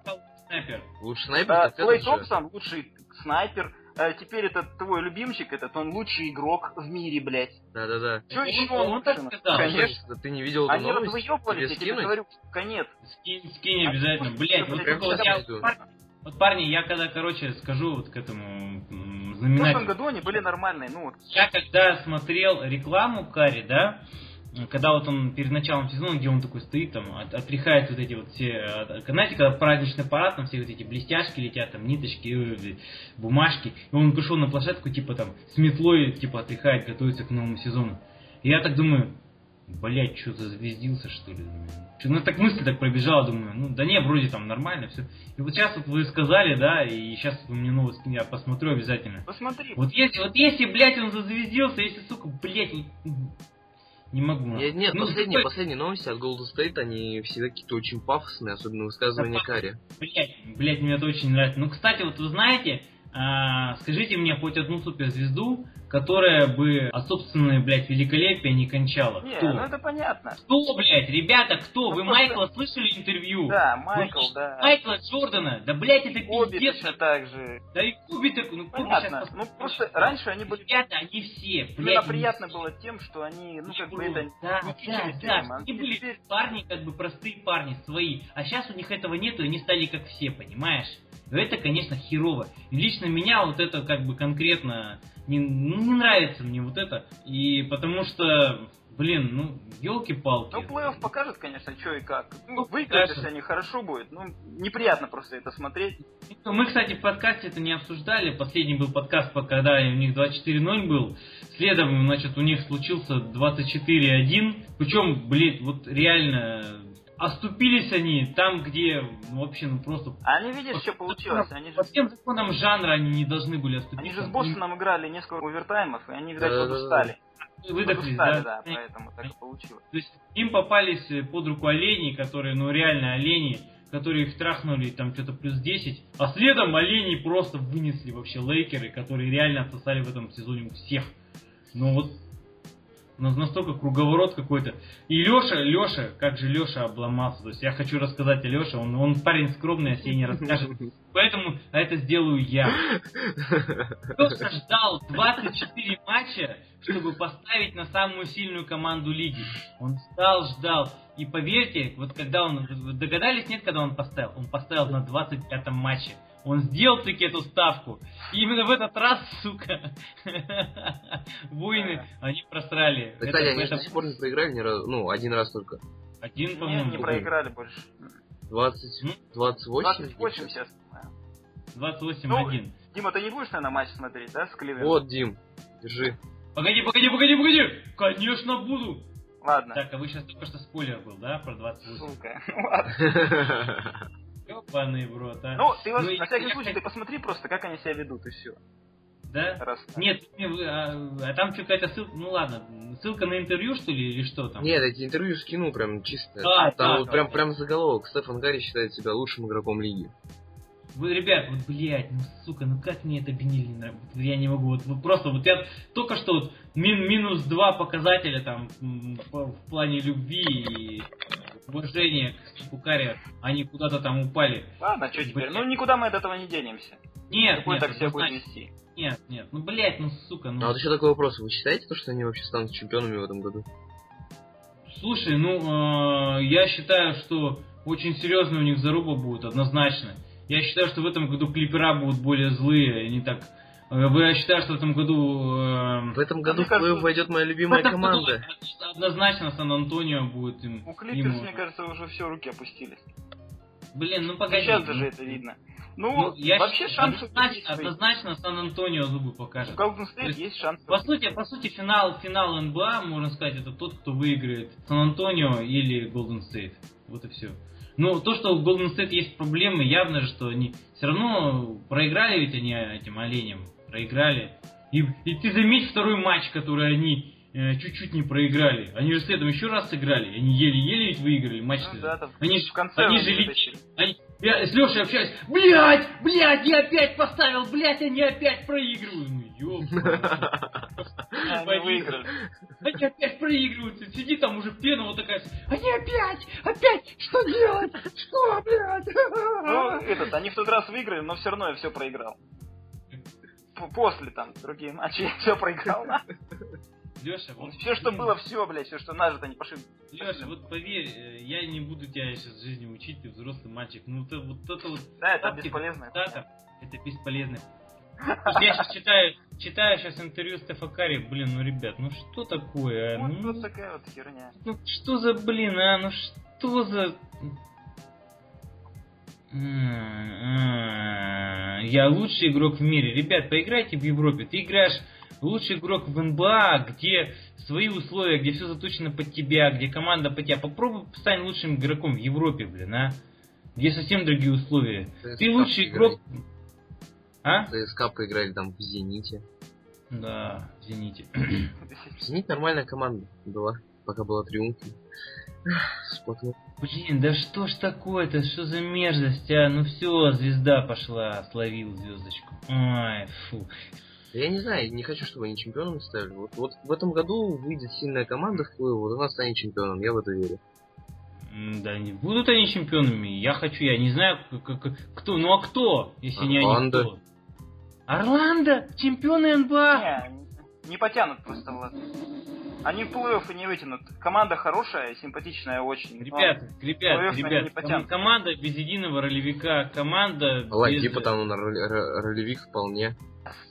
снайпер. Лучший снайпер? А, Клей Томпсон, лучший снайпер. А теперь этот твой любимчик, этот, он лучший игрок в мире, блядь. Да-да-да. Что еще он, он так сказал? Конечно. Ты не видел эту Они новость? развыебывались, я тебе говорю, конец. Скинь, скинь обязательно. Блядь, вот, вот, парни, я когда, короче, скажу вот к этому м, В прошлом году они были нормальные, ну вот. Я когда смотрел рекламу Карри, да, когда вот он перед началом сезона, где он такой стоит, там, от- отряхает вот эти вот все, э, знаете, когда праздничный парад, там все вот эти блестяшки летят, там, ниточки, э, бумажки, и он пришел на площадку, типа, там, с метлой, типа, отряхает, готовится к новому сезону. И я так думаю, блять, что зазвездился, что ли? Чё, ну, так мысль так пробежала, думаю, ну, да не, вроде там нормально все. И вот сейчас вот вы сказали, да, и сейчас вы мне новость, я посмотрю обязательно. Посмотри. Вот если, вот если, блядь, он зазвездился, если, сука, блядь, не, не могу. Нет, нет, Ну, последние, какой- последние новости от Golden State, они всегда какие-то очень пафосные, особенно высказывания Да, Карри. Блять, блять, мне это очень нравится. Ну, кстати, вот вы знаете, а, скажите мне хоть одну суперзвезду, которая бы от собственной, блядь, великолепия не кончала. Не, кто? ну это понятно. Кто, блядь, ребята, кто? Ну, Вы просто- Майкла слышали интервью? Да, Вы Майкл, слышали да. Майкла Джордана? Да, блядь, это Коби пиздец. точно так же. Да и Куби так, ну, Понятно. сейчас Ну просто раньше они были... Ребята, они все, Именно блядь, приятно они было тем, что они, ну как бы это... да, не да, да, этим, а они были теперь- парни, как бы простые парни, свои. А сейчас у них этого нету, и они стали как все, понимаешь? Это, конечно, херово. И лично меня вот это как бы конкретно не, ну, не нравится мне вот это. И потому что, блин, ну, елки-палки. Ну, плей-офф покажет, конечно, что и как. Ну, Ну, выиграть, покажет. если они хорошо будет. Ну, неприятно просто это смотреть. Мы, кстати, в подкасте это не обсуждали. Последний был подкаст, по- когда у них 24-0 был. Следом, значит, у них случился 24-1. Причем, блин, вот реально оступились они там, где ну, вообще, ну просто... А они, видишь, что получилось? Они же, По всем законам жанра они не должны были оступиться. они же с Бостоном играли несколько овертаймов, и они, видать, Да-да-да. подустали. Выдохлись, Подустали, да? да, поэтому так и получилось. То есть им попались под руку олени, которые, ну реально олени, которые их трахнули там что-то плюс 10, а следом олени просто вынесли вообще лейкеры, которые реально отсосали в этом сезоне у всех. Ну вот настолько круговорот какой-то. И Леша, Леша, как же Леша обломался. То есть я хочу рассказать о Леше, он, он парень скромный, о себе не расскажет. Поэтому это сделаю я. Леша ждал 24 матча, чтобы поставить на самую сильную команду лиги. Он ждал, ждал. И поверьте, вот когда он... догадались, нет, когда он поставил? Он поставил на 25-м матче. Он сделал таки эту ставку. И именно в этот раз, сука, *laughs* воины, они просрали. Да, Кстати, Это- они это до сих пор не проиграли ни разу, ну, один раз только. Один, Не, по-моему, не проиграли больше. 20, Ну, 28? 28 сейчас. 28-1. Дима, ты не будешь, наверное, матч смотреть, да, с Кливлендом? Вот, Дим, держи. Погоди, погоди, погоди, погоди! Конечно буду! Ладно. Так, а вы сейчас только что спойлер был, да, про 28? Сука. *laughs* Ну, ладно. *laughs* Ёбаный в рот, а. Ну, ты вот, Ну, на всякий я- случай, ты посмотри просто, как они себя ведут, и все. Да? Раз. Нет, а, а там что какая-то ссылка, ну ладно, ссылка на интервью, что ли, или что там? Нет, эти интервью скинул прям чисто. А, Там да, вот да, прям, да. прям заголовок. Стефан Гарри считает себя лучшим игроком лиги. Вы, ребят, вот, блядь, ну, сука, ну как мне это Бенили не нравится? Я не могу, вот, вот просто, вот я только что вот мин- минус два показателя там в плане любви и уважения к Карри, они куда-то там упали. Ладно, что теперь? Блядь. Ну, никуда мы от этого не денемся. Нет, Какой нет, так себя будет вести? нет, нет, ну, блядь, ну, сука, ну, А вот еще такой вопрос. Вы считаете, то, что они вообще станут чемпионами в этом году? Слушай, ну, э, я считаю, что очень серьезно у них заруба будет, однозначно. Я считаю, что в этом году клипера будут более злые, они так... Э, Вы я считаю, что в этом году... э, В этом году мне в кажется, плей войдет моя в любимая команда. Однозначно Сан-Антонио будет им... У Клиперс, ему- мне кажется, уже все руки опустились. Блин, ну Ну, погоди. сейчас ну, даже это видно. Ну, Ну, я вообще шансы однозначно, однозначно Сан-Антонио зубы У покажет. Golden То State есть, есть шансы. По сути, по сути, финал, финал НБА, можно сказать, это тот, кто выиграет Сан-Антонио или Голден Стейт. Вот и все. Но то, что у Голден Стейт есть проблемы, явно же, что они все равно проиграли ведь они этим оленям. Проиграли. И, и ты заметь второй матч, который они э, чуть-чуть не проиграли. Они же следом еще раз сыграли. Они еле-еле ведь выиграли матч. Ну да, там они в конце они же ли- вытащили. они- я с Лешей общаюсь. Блять, блять, я опять поставил, блять, они опять проигрывают. Ну ёб. *laughs* Они выиграли. Они опять проигрывают. Сиди там уже пена вот такая. Они опять, опять, что делать? Что, блядь? Ну, этот, они в тот раз выиграли, но все равно я все проиграл. После там другие матчи я все проиграл. Леша, вот Все, что было, все, блядь, все, что нажито, не пошли. Леша, вот поверь, э, я не буду тебя сейчас в жизни учить, ты взрослый мальчик. Ну, ты, вот это вот Да, это бесполезно. цитата, это бесполезно. Я сейчас читаю, читаю сейчас интервью Стефа Карри, блин, ну, ребят, ну что такое, а? Вот, Ну, вот такая вот херня. Ну что за блин, а? Ну что за... М-м-м. Я лучший игрок в мире. Ребят, поиграйте в Европе. Ты играешь лучший игрок в НБА, где свои условия, где все заточено под тебя, где команда под тебя. Попробуй стань лучшим игроком в Европе, блин, а? Где совсем другие условия. Ты лучший игрок... А? ЦСКА поиграли там в Зените. Да, извините. Зенит нормальная команда была, пока была триумфом. Сплотнул. Блин, да что ж такое-то, что за мерзость, а? Ну все, звезда пошла, словил звездочку. Ай, фу. Я не знаю, не хочу, чтобы они чемпионом ставили. Вот, вот в этом году выйдет сильная команда в плей вот она станет чемпионом, я в это верю. Да не будут они чемпионами. Я хочу, я не знаю, к- к- кто, ну а кто, если не они кто? Орландо? Чемпионы НБА? Не, не потянут просто, Влад. Они в плей-офф не вытянут. Команда хорошая, симпатичная очень. но Ребят, ребят, ребят, команда без единого ролевика, команда Ладно, без... типа там на роли- ро- ролевик вполне.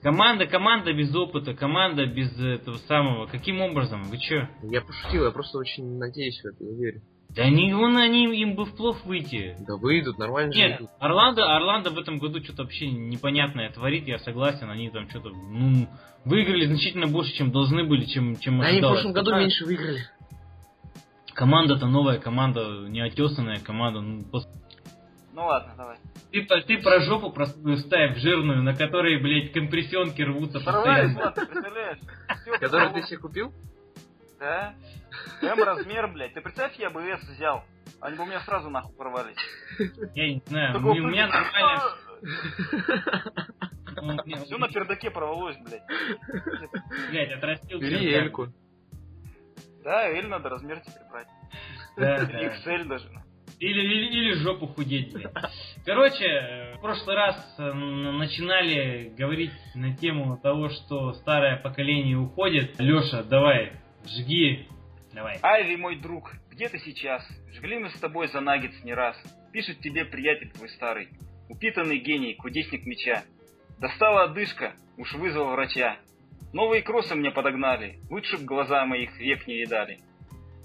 Команда, команда без опыта, команда без этого самого. Каким образом? Вы чё? Я пошутил, я просто очень надеюсь в это, я верю. Да они, вон они, им бы вплов выйти. Да выйдут, нормально же Нет, идут. Орландо, Орландо в этом году что-то вообще непонятное творит, я согласен, они там что-то, ну, выиграли значительно больше, чем должны были, чем, чем Да Они в ожидалось. прошлом году Какая- меньше выиграли. Команда-то новая, команда неотесанная команда. Ну, пос- Ну ладно, давай. ты, ты про жопу простую ставь жирную, на которой, блядь, компрессионки рвутся постоянно. Представляешь? *laughs* Всё, Который ты себе купил? Да. М-размер, блядь. Ты представь, я бы S взял. Они бы у меня сразу нахуй порвались. Я не знаю, у меня нормально... *laughs* ну, Все на пердаке порвалось, блядь. Блядь, отрастил Бери. Эльку. Да, L надо размер теперь брать. Да, *laughs* да. XL даже. Или, или, или жопу худеть, блин. Короче, в прошлый раз начинали говорить на тему того, что старое поколение уходит. Леша, давай, жги. Давай. Айви, мой друг, где ты сейчас? Жгли мы с тобой за наггетс не раз. Пишет тебе приятель твой старый. Упитанный гений, кудесник меча. Достала одышка, уж вызвал врача. Новые кроссы мне подогнали, лучше б глаза моих век не видали.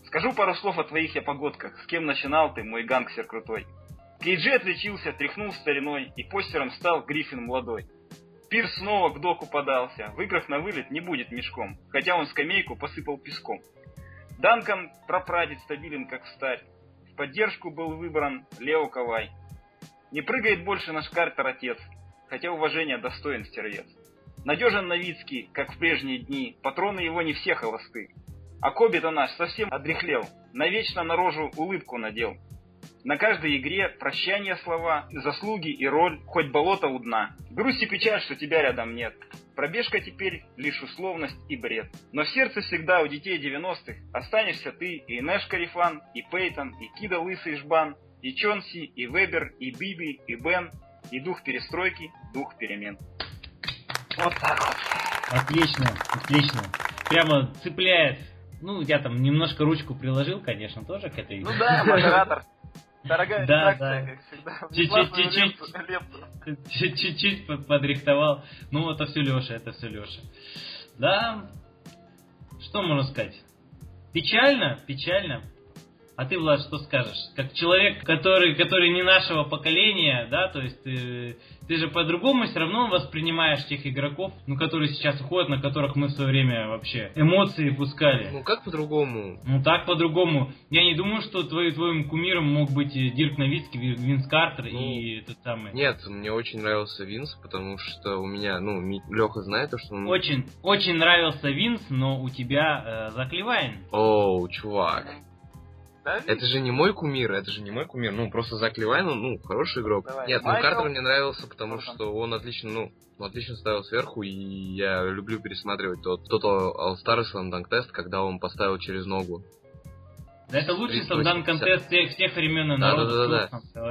Скажу пару слов о твоих я погодках, с кем начинал ты, мой гангстер крутой. Кейджи отличился, тряхнул стариной, и постером стал Гриффин молодой. Пирс снова к доку подался, в играх на вылет не будет мешком, хотя он скамейку посыпал песком. Данкан прапрадед стабилен как сталь. В поддержку был выбран Лео Кавай. Не прыгает больше наш Картер отец, хотя уважения достоин стервец. Надежен Новицкий, как в прежние дни, патроны его не все холосты. А Коби-то наш совсем одрехлел, навечно на рожу улыбку надел. На каждой игре прощание слова, заслуги и роль, хоть болото у дна. Грусть и печаль, что тебя рядом нет. Пробежка теперь лишь условность и бред. Но в сердце всегда у детей 90-х останешься ты, и Нэш Карифан, и Пейтон, и Кида Лысый Жбан, и Чонси, и Вебер, и Биби, и Бен, и дух перестройки, дух перемен. Вот так вот. Отлично, отлично. Прямо цепляет Ну, я там немножко ручку приложил, конечно, тоже к этой. Ну да, *laughs* модератор. Дорогая Да, редакция, да. как всегда. *laughs* Чуть-чуть, чуть-чуть. подрихтовал. Ну, это все Леша, это все Леша. Да, что можно сказать? Печально, печально. А ты, Влад, что скажешь? Как человек, который, который не нашего поколения, да, то есть ты, ты же по-другому все равно воспринимаешь тех игроков, ну, которые сейчас уходят, на которых мы в свое время вообще эмоции пускали. Ну как по-другому? Ну так по-другому. Я не думаю, что твой, твоим кумиром мог быть э, Дирк Новицкий, Ви- Винс Картер Ну, и этот самый. Нет, мне очень нравился Винс, потому что у меня, ну, Леха знает то, что он... Очень, очень нравился Винс, но у тебя э, Зак Левайн. Оу, чувак. Да, Это же не мой кумир, это же не мой кумир. Ну, просто Зак Левайн, он, ну, хороший игрок. Давай, Нет, ну Майкл. Картер мне нравился, потому там? что он отлично, ну, он отлично ставил сверху, и я люблю пересматривать тот, тот All Star Slam Dunk Contest, когда он поставил через ногу. Да это лучший 380. slam dunk contest всех, всех времен и Да, народов. да, да, что да.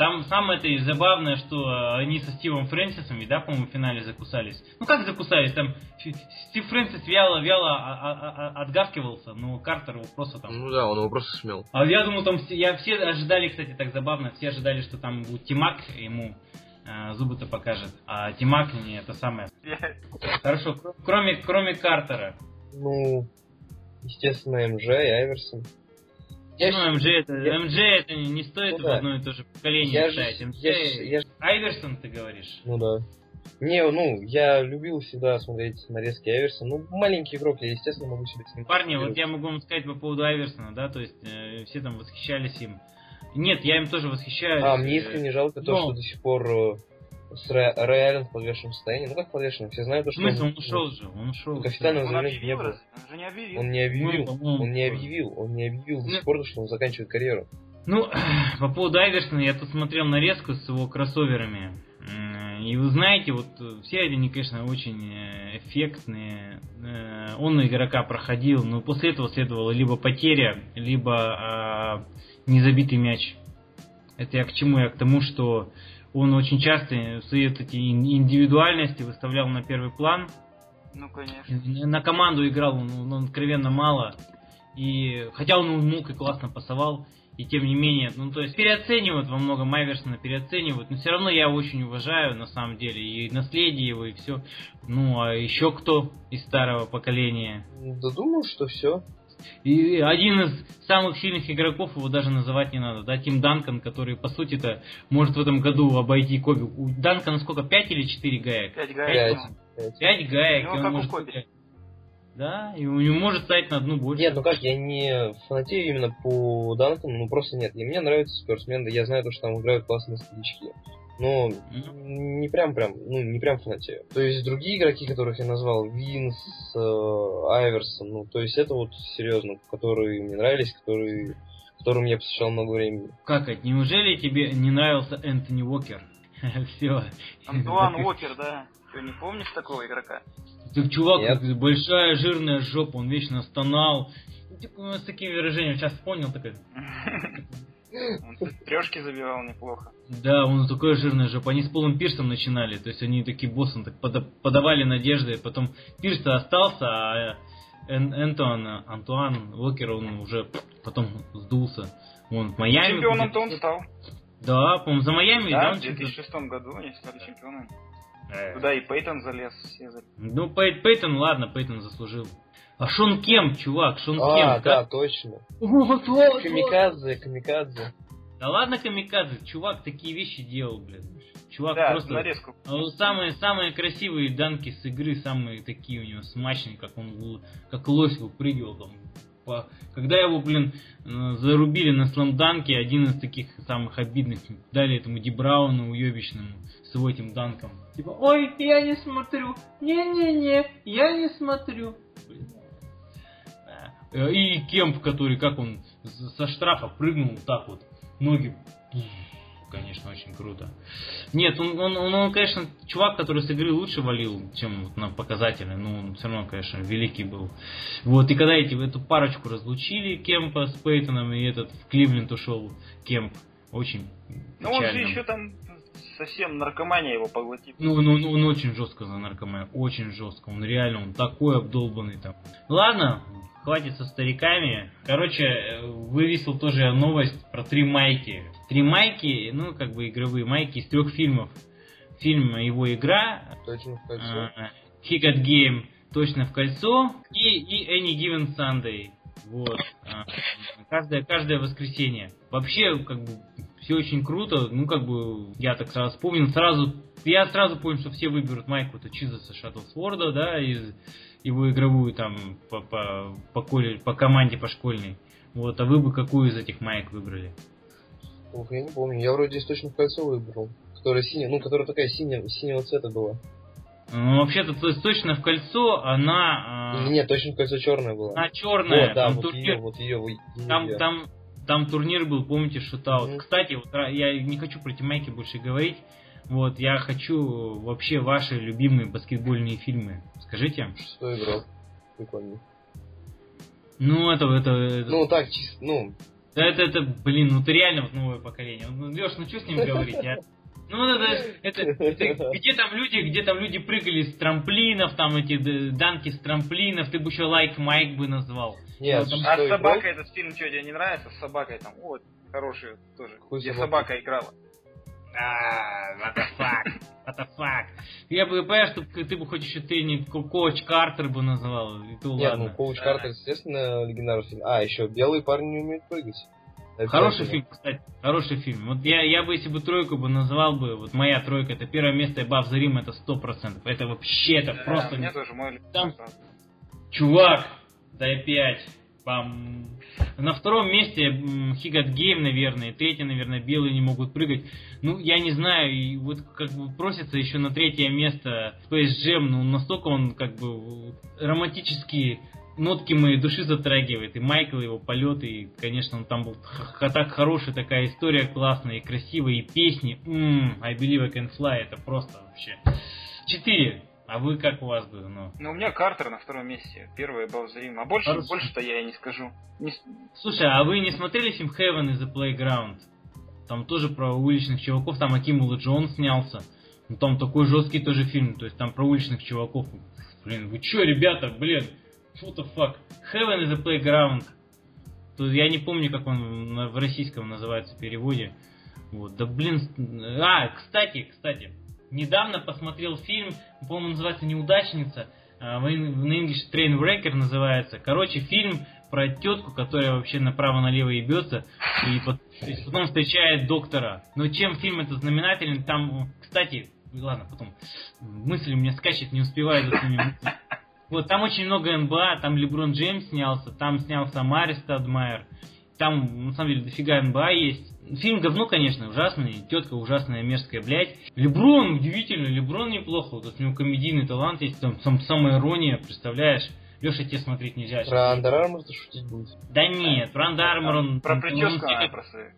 Там самое это и забавное, что э, они со Стивом Фрэнсисом, да, по-моему, в финале закусались. Ну как закусались? Там Стив Фрэнсис вяло-вяло а, а- а- отгавкивался, но Картер его просто там Ну да, он его просто смел. А я думал, там все, я все ожидали, кстати, так забавно, все ожидали, что там будет Тимак ему э, зубы-то покажет, а Тимак не это самое. *laughs* Хорошо, кр- кроме кроме Картера. Ну, естественно, МЖ и Айверсон. Я ну, МДЖ это, я- МДЖ это не, не стоит Ну в да. одно и то же поколение Я ставить. МДЖ, я я Айверсон, ты говоришь? ну да. Не, ну, я любил всегда смотреть нарезки Айверсона. Ну, маленький игрок, я, естественно, могу себе с ним Парни, вот я могу вам сказать по поводу Айверсона, да, то есть э, все там восхищались им. Нет, я им тоже восхищаюсь. А, мне э, искренне жалко то, но- что до сих пор э, с Рэ, Рэй Аллен в подвешенном состоянии. Ну, как в подвешенном? Все знают, что смысле, он ну, ушел же, он ушел. Так официально Он заявления не объявил, было. он же не объявил. Он не объявил. Ну, Он не объявил. Он не объявил до Ну. сих пор, что он заканчивает карьеру. Ну, *clears throat* по поводу Айверсона, я тут смотрел нарезку с его кроссоверами. И вы знаете, вот э, все они, конечно, очень э, эффектные. Э, Он на игрока проходил, но после этого следовала либо потеря, либо а, незабитый мяч. Это я к чему? Я к тому, что он очень часто свои вот эти ин- индивидуальности выставлял на первый план. Ну, конечно. На команду играл он, он откровенно мало. И хотя он мог и классно пасовал, и тем не менее, ну то есть переоценивают во многом Айверсона, переоценивают, но все равно я его очень уважаю на самом деле, и наследие его, и все. Ну а еще кто из старого поколения? Да думаю, что все. И один из самых сильных игроков, его даже называть не надо, да, Тим Данкан, который, по сути-то, может в этом году обойти Коби. У Данкана сколько, 5 или 4 гаек? Пять Пять. гаек. Пять. 5 гаек, У него и он как у может... Коби. Да, и у него может стать на одну больше. Нет, ну как, я не фанатею именно по Данкану, ну просто нет. И мне нравятся спортсмены, я знаю то, что там играют классные старички. Но не прям прям, ну не прям фанатею. То есть другие игроки, которых я назвал, Винс, э, Айверсон, ну то есть это вот серьезно, которые мне нравились, которые, которым я посвящал много времени. Как это? Неужели тебе не нравился Энтони Уокер? *laughs* Все. Антуан Уокер, да. Ты не помнишь такого игрока? Так чувак, Нет. как большая жирная жопа, он вечно стонал. Ну, Типа, с таким выражением сейчас вспомнил такой. *laughs* Он трешки забивал неплохо. Да, он такой жирная жопа. Они с Полом Пирсом начинали, то есть они такие боссом так пода- подавали надежды. Потом Пирс остался, а Эн- Энтон, Антуан Уокер, он уже потом сдулся. Он в Майами. Чемпионом-то он стал. Да, по-моему, за Майами, да, Да, он в чемпион? 2006 году они стали чемпионами. Э. Туда и Пейтон залез. Все залез. Ну, Пейт, Пейтон, ладно, Пейтон заслужил. А Шон Кем, чувак, Шон А, Кем. да, как- точно. *laughs* Вот, вот, вот. Камикадзе, камикадзе. Да ладно, Камикадзе, чувак такие вещи делал, блин. Чувак Да, просто... нарезку. А вот Самые, самые красивые данки с игры, самые такие у него смачные, как он л- как лось выпрыгивал там. По- Когда его, блин, э, зарубили на сламданке, один из таких самых обидных, дали этому Дибрауну уебищному с этим данком. Типа, ой, я не смотрю, не-не-не, я не смотрю. Блин. Э, И Кемп, который, как он со штрафа прыгнул так вот, ноги, конечно, очень круто. Нет, он, он, он, он, конечно, чувак, который с игры лучше валил, чем вот на показатели, но он все равно, конечно, великий был. Вот, и когда эти, эту парочку разлучили, Кемпа с Пейтоном, и этот в Кливленд ушел Кемп, очень Ну он же еще там совсем наркомания его поглотит. Ну, ну, ну, он очень жестко за наркоман, очень жестко. Он реально, он такой обдолбанный там. Ладно, хватит со стариками. Короче, э, вывесил тоже новость про три майки. Три майки, ну, как бы игровые майки из трех фильмов. Фильм его игра. Точно в кольцо. Хикат Game точно в кольцо. И, и Any Given Sunday. Вот. А, каждое, каждое воскресенье. Вообще, как бы, все очень круто. Ну, как бы, я так сразу вспомнил. Сразу, я сразу понял, что все выберут майку это Чизаса Шаттлсворда, да, из его игровую там по, по, по, колледж, по команде по школьной. Вот, а вы бы какую из этих маек выбрали? Ух, я не помню. Я вроде точно в кольцо выбрал. Которая синяя, ну, которая такая синяя, синего цвета была. Ну, вообще-то, точно в кольцо, она... Э... Нет, точно в кольцо черная была. Она черная. Вот, да, там вот турнир... ее, вот ее, ее. Там, там, там турнир был, помните, шутаут. Mm-hmm. Кстати, вот, я не хочу про эти майки больше говорить. Вот, я хочу вообще ваши любимые баскетбольные фильмы. Скажите. Что играл? Прикольно. Ну, это, это, это... Ну, так, чисто, ну... Да это, это, блин, ну ты реально вот новое поколение. Ну, Леш, ну что с ним *laughs* говорить, а? Ну, это, это, это, где там люди, где там люди прыгали с трамплинов, там эти данки с трамплинов, ты бы еще лайк Майк бы назвал. Нет, вот, а с собакой этот фильм что, тебе не нравится? С собакой там, вот, хороший тоже, Хуй где собака играла. А, what the fuck, what the fuck. Я бы понял, что ты бы хоть еще ты не коуч Картер бы называл, и то Нет, ладно. ну коуч Картер, естественно, легендарный фильм. А, еще белые парни не умеют прыгать. Хороший фильм, кстати, хороший фильм. Вот я, я бы, если бы тройку бы назвал бы, вот моя тройка, это первое место, Баб за Рим, это сто процентов. Это вообще, это да, просто... Мне тоже мой Там... Чувак, дай пять. Пам. На втором месте Хигат Гейм, наверное, третье, наверное, белые не могут прыгать. Ну, я не знаю, и вот как бы просится еще на третье место Space Jam, ну, настолько он как бы романтический нотки моей души затрагивает. И Майкл, его полеты, и, конечно, он там был так хороший, такая история классная, и красивая, и песни. Ммм, I Believe I Can Fly, это просто вообще. Четыре. А вы как у вас было? Ну, ну у меня Картер на втором месте. Первый Баузерим. А больше, больше-то я и не скажу. Не... Слушай, а вы не смотрели фильм Heaven is a Playground? Там тоже про уличных чуваков, там Акимула Джон снялся. Ну там такой жесткий тоже фильм, то есть там про уличных чуваков. Блин, вы чё, ребята, блин, what the fuck? Heaven is a Playground. То я не помню, как он в российском называется в переводе. Вот, да блин. А, кстати, кстати, недавно посмотрел фильм, по-моему, называется «Неудачница», а, в English Trainwrecker называется. Короче, фильм про тетку, которая вообще направо-налево ебется, и потом встречает доктора. Но чем фильм это знаменателен, там, кстати, ладно, потом, мысли у меня скачет, не успеваю за своими мыслями. Вот, там очень много НБА, там Леброн Джеймс снялся, там снялся Марис Стадмайер, там, на самом деле, дофига НБА есть. Фильм говно, конечно, ужасный, тетка ужасная, мерзкая, блядь. Леброн, удивительно, Леброн неплохо, вот у него комедийный талант есть, там, там самая ирония, представляешь? Леша, тебе смотреть нельзя. Про Under ты шутить будешь? Да нет, про Under он... Про прическу он, он, просто...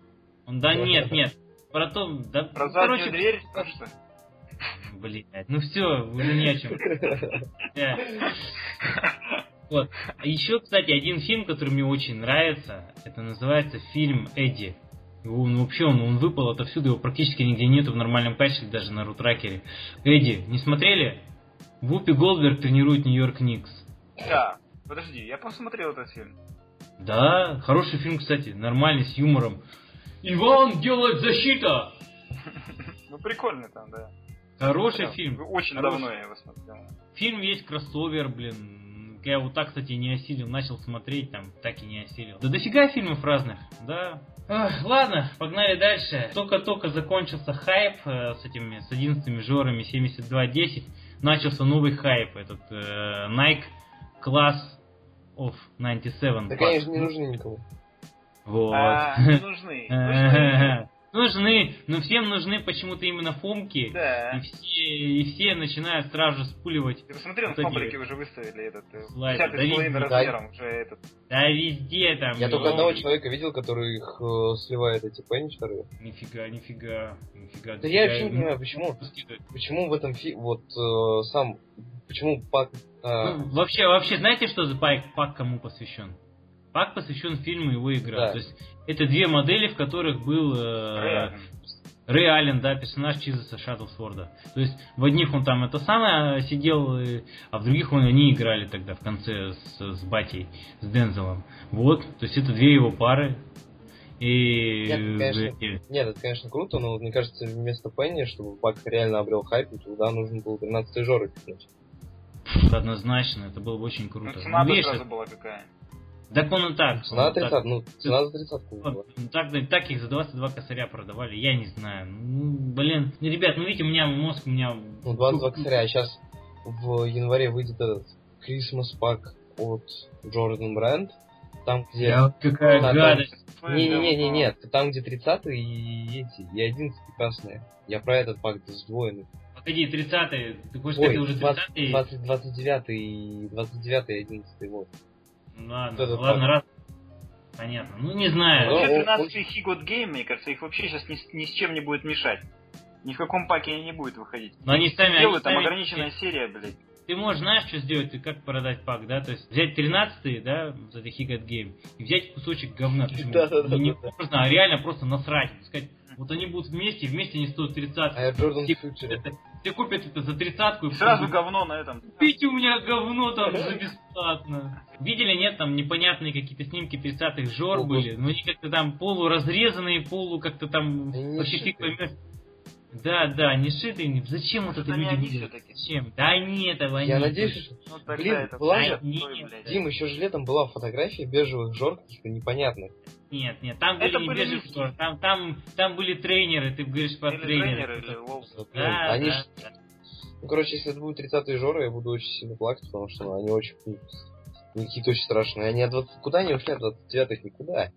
Он, да нет, нет. Про то... Да, про заднюю короче, дверь, то что? Блять, ну все, уже не о чем. *laughs* Вот. А еще, кстати, один фильм, который мне очень нравится, это называется фильм Эдди. Он вообще он, он выпал отовсюду, его практически нигде нету в нормальном качестве, даже на рутракере. Эдди, не смотрели? Вупи Голдберг тренирует Нью-Йорк Никс. Да, подожди, я посмотрел этот фильм. Да, хороший фильм, кстати, нормальный, с юмором. Иван делает защита! *laughs* Ну, прикольный там, да. Хороший фильм. Очень давно я его смотрел. Фильм есть кроссовер, блин, я вот так, кстати, не осилил. Начал смотреть, там, так и не осилил. Да дофига фильмов разных, да. Эх, ладно, погнали дальше. Только-только закончился хайп э, с этими, с 11 жорами 7210. Начался новый хайп, этот э, Nike Class of 97. Да, конечно, не нужны никому. Вот. А, не нужны. *laughs* нужны но всем нужны почему-то именно фомки. Да. И все, и все начинают сразу же спуливать. Ты посмотри, на фабрике уже выставили этот э, слайд. Да, везде, размером уже этот. Да везде там. Я только одного человека видел, который их э, сливает эти пенни вторые. Нифига, нифига, нифига. Да я вообще не понимаю, почему, почему в этом фи вот э, сам, почему пак... Э... Ну, вообще, вообще, знаете, что за пак, пак кому посвящен? Пак посвящен фильму его игра. Да. То есть это две модели, в которых был... Э, Рэй Аллен, да, персонаж Чизеса Шаттлсворда. То есть в одних он там это самое сидел, а в других он, они играли тогда в конце с, с Батей, с Дензелом. Вот, то есть это две его пары. И... Нет, конечно, нет, это, конечно, круто, но мне кажется, вместо Пенни, чтобы Бак реально обрел хайп, туда нужно было 13 жоры пихнуть. Однозначно, это было бы очень круто. Ну, цена ну, сразу была какая. Так он и так. Цена 30, так. ну, цена за 30 вот, так, так их за 22 косаря продавали, я не знаю. Ну, блин, ну, ребят, ну видите, у меня мозг, у меня... Ну, 22 косаря, а сейчас в январе выйдет этот Christmas Pack от Jordan Brand, там, где... Я, какая да, гадость. Не-не-не, нет, там, где 30 и эти, и 11 красные. Я про этот пак сдвоенный. Погоди, 30-й, ты хочешь сказать, уже 30-й? 20, 29 и 29 и 11 вот. Ладно, вот ладно, раз. Понятно. Ну, не знаю. Вообще, 13 He Got Game, мне кажется, их вообще сейчас ни, ни с чем не будет мешать. Ни в каком паке они не будут выходить. Но они сами... Делают, они там ограниченная серия, блядь. Ты можешь, знаешь, что сделать, ты как продать пак, да? То есть взять 13 да, за это He Got Game, и взять кусочек говна. *laughs* Да, да, да, не да. можно, а реально просто насрать. Сказать, вот они будут вместе, и вместе они стоят 30 А я Jordan все, Future. это, все купят это за тридцатку. И сразу говно на этом. Купите у меня говно там за бесплатно. Видели, нет, там непонятные какие-то снимки 30-х жор О, были, но они как-то там полуразрезанные, полу как-то там почти шитые. Да, да, не шитые. Зачем вот это Это не люди они всё-таки. Зачем? Да нет, этого Я они. надеюсь, что... Ну, тогда Блин, это была же- не, блядь. Дим, еще же летом была фотография бежевых жор каких-то непонятных. Нет, нет, там были Это не были бежевые низкие. жор, там, там, там были тренеры, ты говоришь про Или тренеры. тренеры, или. Ну, Да, они да, ж- да. Ну, короче, если это будут 30 жоры, я буду очень сильно плакать, потому что они очень... ну, Какие-то очень страшные. Они от 20... Куда они ушли от 29-х? Никуда.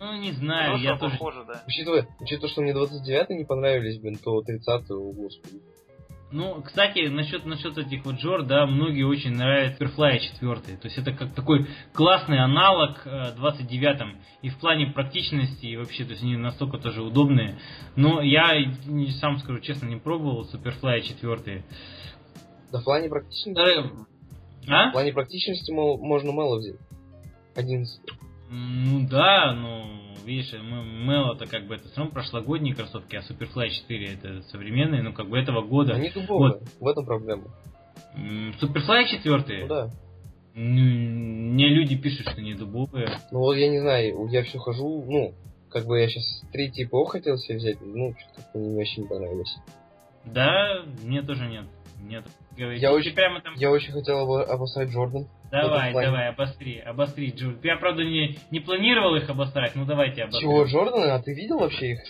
Ну, не знаю, Просто я тоже... похоже, да. Учитывая, учитывая, что мне 29 не понравились, блин, то 30 о господи. Ну, кстати, насчет, насчет этих вот жор, да, многие очень нравятся Superfly 4. То есть это как такой классный аналог э, 29-м. И в плане практичности, и вообще, то есть они настолько тоже удобные. Но я, сам скажу честно, не пробовал Superfly 4. Да в плане практичности... В А? плане практичности мол, можно мало взять. 11. Ну да, ну, видишь, Мело-то как бы это все равно прошлогодние кроссовки, а Superfly 4 это современные, ну как бы этого года. Они дубовые. В этом проблема. Superfly 4? Ну да. Ну, мне люди пишут, что не дубовые. Ну вот я не знаю, я все хожу, ну, как бы я сейчас третий ПО хотел себе взять, ну, что-то мне вообще не понравилось. Да, мне тоже нет. Нет. Я очень- прямо там. Я очень хотел обо- обоссать Джордан. Давай, давай, обостри, обостри, Джул. Я, правда, не, не планировал их обострать, ну давайте обострим. Чего, Джорданы? А ты видел вообще их?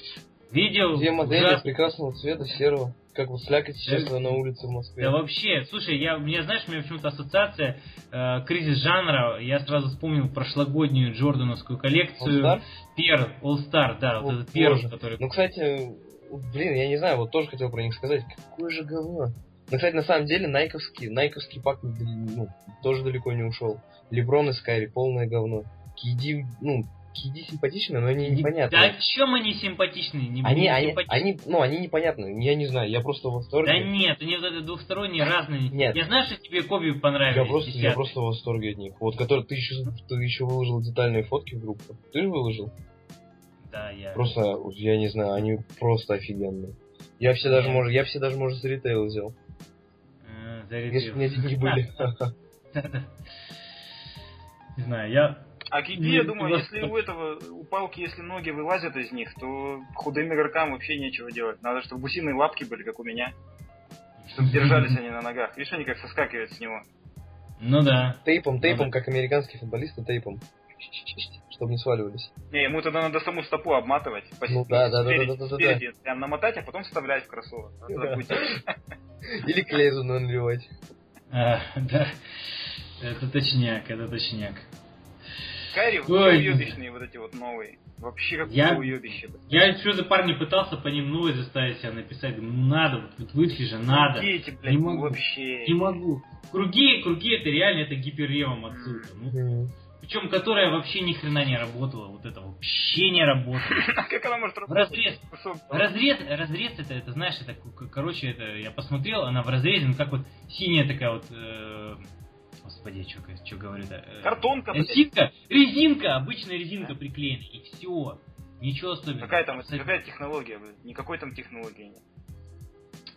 Видел? Две модели Ужасно. прекрасного цвета, серого. Как вот слякоть сейчас на улице в Москве. Да вообще, слушай, я, у меня, знаешь, у меня почему-то ассоциация э, кризис жанра. Я сразу вспомнил прошлогоднюю Джордановскую коллекцию. All-Star? Перл, All Star, да, О, вот этот боже. который. Ну, кстати, блин, я не знаю, вот тоже хотел про них сказать. Какое же говно. Ну, кстати, на самом деле, найковский, найковский пак ну, тоже далеко не ушел. Леброн и Скайри, полное говно. Киди, ну, Киди симпатичные, но они Да непонятные. о чем они симпатичные? Не, Они, они, они, ну, они непонятные. Я не знаю, я просто в восторге. Да нет, они вот это двухсторонние разные. Нет. Я знаю, что тебе Коби понравились. Я просто, я просто в восторге от них. Вот, который ты еще, ты еще выложил детальные фотки в группу. Ты же выложил? Да, я. Просто, я не знаю, они просто офигенные. Я все даже, может, я все даже, может, за ритейл взял. У меня деньги были. *laughs* Не знаю, я... А Не, я думаю, если у этого, у палки, если ноги вылазят из них, то худым игрокам вообще нечего делать. Надо, чтобы гусиные лапки были, как у меня. Чтобы держались они на ногах. Видишь, они как соскакивают с него. Ну да. Тейпом, тейпом, Ну как американские футболисты, тейпом. Чтобы не сваливались. Не, ему тогда надо саму стопу обматывать. Ну да, да, да, спереди, да, да, да, спереди прям намотать, а потом вставлять в кроссовок. Да. Или клей туда наливать. А, да. Это точняк, это точняк. Кайри, Ой. уебищные вот эти вот новые. Вообще как Я- уебище. Я что за парни пытался по ним новые заставить себя написать. Ну надо, вот, вот вышли же, надо. Дети, блядь, Не ну могу. вообще. Не могу. Круги, круги это реально, это гиперревом отсылка. Ну. Причем которая вообще ни хрена не работала. Вот это вообще не работала. *laughs* Как она может работать? разрез. Разрез, разрез это, это знаешь, это, короче, это я посмотрел, она в разрезе, ну как вот синяя такая вот, э, господи, что говорю, да, э, Картонка, резинка, резинка, обычная резинка приклеена, и все. Ничего особенного. Какая там, какая технология? Никакой там технологии нет.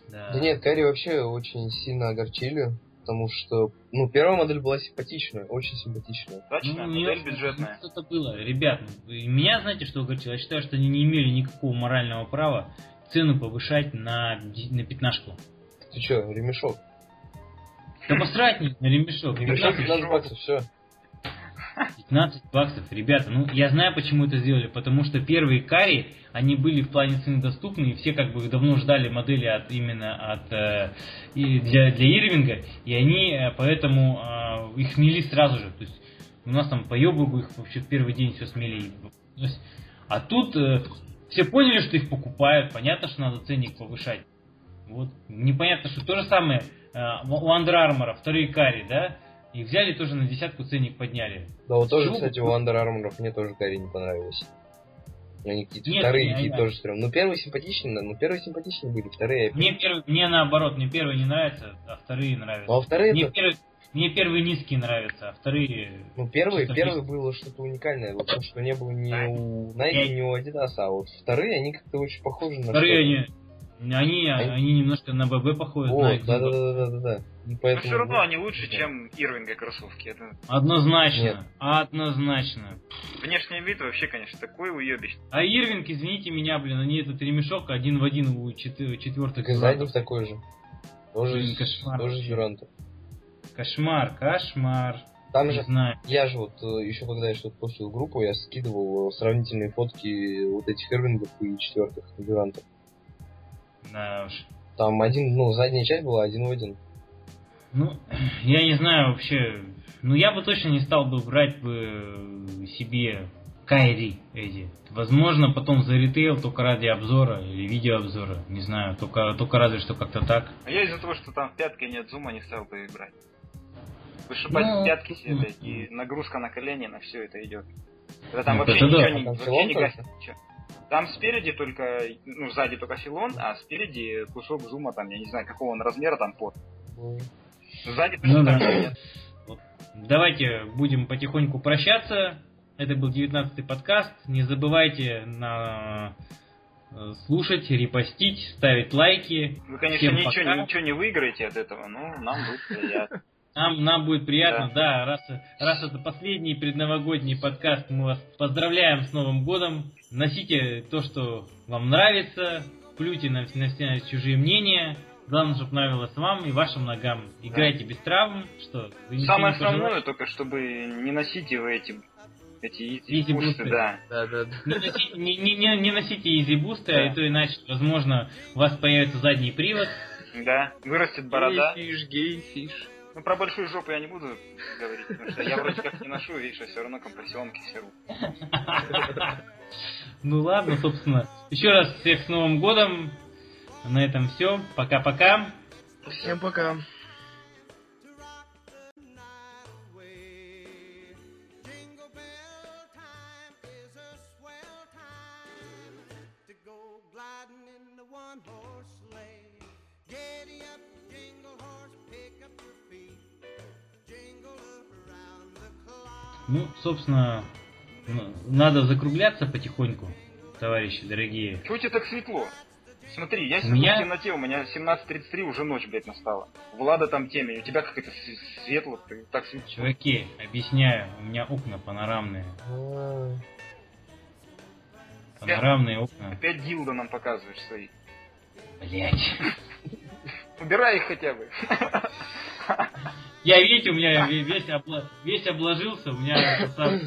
Да. Да нет, Кэрри вообще очень сильно огорчили, потому что, ну, первая модель была симпатичная, очень симпатичная. Удачная, Ну, модель нет, бюджетная. ну, Что-то было. Ребят, ну, меня знаете, что огорчило? Я считаю, что они не имели никакого морального права цену повышать на, на пятнашку. Ты чё, ремешок? Да посрать на ремешок. Ремешок 15 15 баксов, все. 15 баксов, ребята, ну я знаю, почему это сделали, потому что первые карри, они были в плане цены доступны, и все как бы давно ждали модели от именно от э, для, для Ирвинга, и они э, поэтому э, их смели сразу же. То есть у нас там по Йобургу их вообще в первый день все смели. То есть, а тут э, все поняли, что их покупают, понятно, что надо ценник повышать. Вот. Непонятно, что то же самое э, у Under Armour, вторые карри, да, их взяли тоже на десятку ценник подняли. Да вот тоже, кстати, у Under Armour мне тоже Кэрри не понравились. Они какие-то Нет, вторые не, какие-то тоже стрёмные. Ну, первые симпатичные, да, ну, первые симпатичные были, вторые. Мне, первый, мне наоборот, мне первые не нравятся, а вторые нравятся. Ну, а вторые, мне, это- первые, мне первые низкие нравятся, а вторые... ну, первые, первые было что-то уникальное, вот то, что не было ни у Nike, ни у Adidas, а вот вторые, они как-то очень похожи на Вторые что-то. они, они, они, Они- немножко на ББ походят. на Вот, их да, да, да, да, да, да. И Но поэтому... все равно они лучше, да. чем Ирвинга кроссовки. Это Однозначно, Нет. однозначно. внешний вид вообще, конечно, такой уебищ. А Ирвинг, извините меня, блин, они этот ремешок один в один у четы- четвертых Так и задник такой же. Тоже, Блин, кошмар тоже. Дюранта. Кошмар, кошмар. Там Не же, знаю. я же вот еще когда я что-то постил в группу, я скидывал э, сравнительные фотки вот этих Ирвингов и четвертых Дюрантов. Да уж. Там один, ну, задняя часть была один в один. Ну, *clears throat* я не знаю вообще. Ну, я бы точно не стал бы брать бы себе Кайри эти. Возможно, потом за ритейл только ради обзора или видеообзора. Не знаю, только, только разве что как-то так. А я из-за того, что там в пятке нет зума, не стал бы их брать. Вышибать Ну, пятки себе, ну, это, и нагрузка на колени, на все это идет. Когда там Ну, вообще это да. ничего А не, там вообще не гасит. ничего. Там спереди только, ну, сзади только филон, а спереди кусок зума, там, я не знаю, какого он размера там под. Сзади Ну да. нет. Давайте будем потихоньку прощаться. Это был 19-й подкаст. Не забывайте на э, слушать, репостить, ставить лайки. Вы, конечно, Всем ничего, пока. ничего не выиграете от этого, но нам будет приятно. Нам, нам будет приятно, да, раз, раз это последний предновогодний подкаст, мы вас поздравляем с Новым годом. Носите то, что вам нравится, плюйте на, на все чужие мнения. Главное, чтобы нравилось вам и вашим ногам. Играйте без травм, что вы Самое основное только, чтобы не носите вы эти, эти Yeezy Boost'ы. да. Да, да, да. Не носите, не, не- не- не носите Yeezy Boost'ы, Да. а то иначе, возможно, у вас появится задний привод. Да, вырастет борода. Гейфиш, гейфиш. Ну, про большую жопу я не буду говорить, потому что я вроде как не ношу, видишь, а все равно компрессионки серу. *laughs* Ну ладно, собственно. Еще раз всех с Новым годом. На этом все. Пока-пока. Всем пока. Ну, собственно, надо закругляться потихоньку, товарищи дорогие. Чего тебе так светло? Смотри, я сижу меня- в темноте, у меня 17.33, уже ночь, блядь, настала. Влада там темень, у тебя как-то с- светло, ты так светло. Чуваки, объясняю, у меня окна панорамные. А, Панорамные окна. Опять дилдо нам показываешь свои. Блять. Убирай их хотя бы. Я, видите, у меня ве- весь, обла- весь обложился, у меня это сам-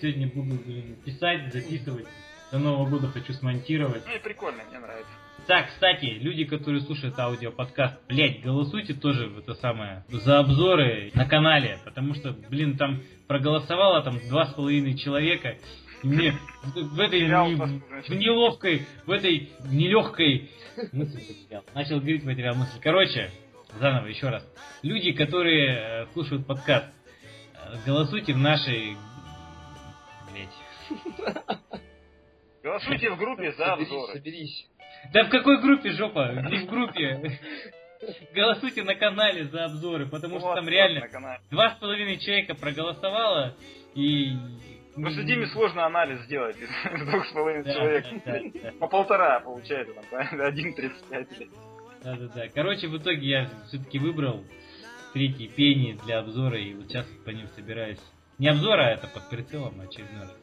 сегодня буду блин, писать, записывать. До Нового года хочу смонтировать. Ну и прикольно, мне нравится. Так, кстати, люди, которые слушают аудиоподкаст, блять, голосуйте тоже в это самое за обзоры на канале, потому что, блин, там проголосовало там два с половиной человека. И мне в, этой не- в неловкой, в этой нелегкой мысль потерял. Начал говорить, потерял мысль. Короче, заново еще раз. Люди, которые э, слушают подкаст, э, голосуйте в нашей. Голосуйте в группе за обзоры. соберись. Да в какой группе, жопа? Не в группе. Голосуйте на канале за обзоры, потому что там вот реально два с половиной человека проголосовало, и Просто Диме сложно анализ сделать из *laughs* двух с половиной Да, человек. да, да. По полтора получается, там, правильно? 1.35. Да-да-да. Короче, в итоге я все-таки выбрал третий пени для обзора, и вот сейчас по ним собираюсь. Не обзора, а это под прицелом очередной раз.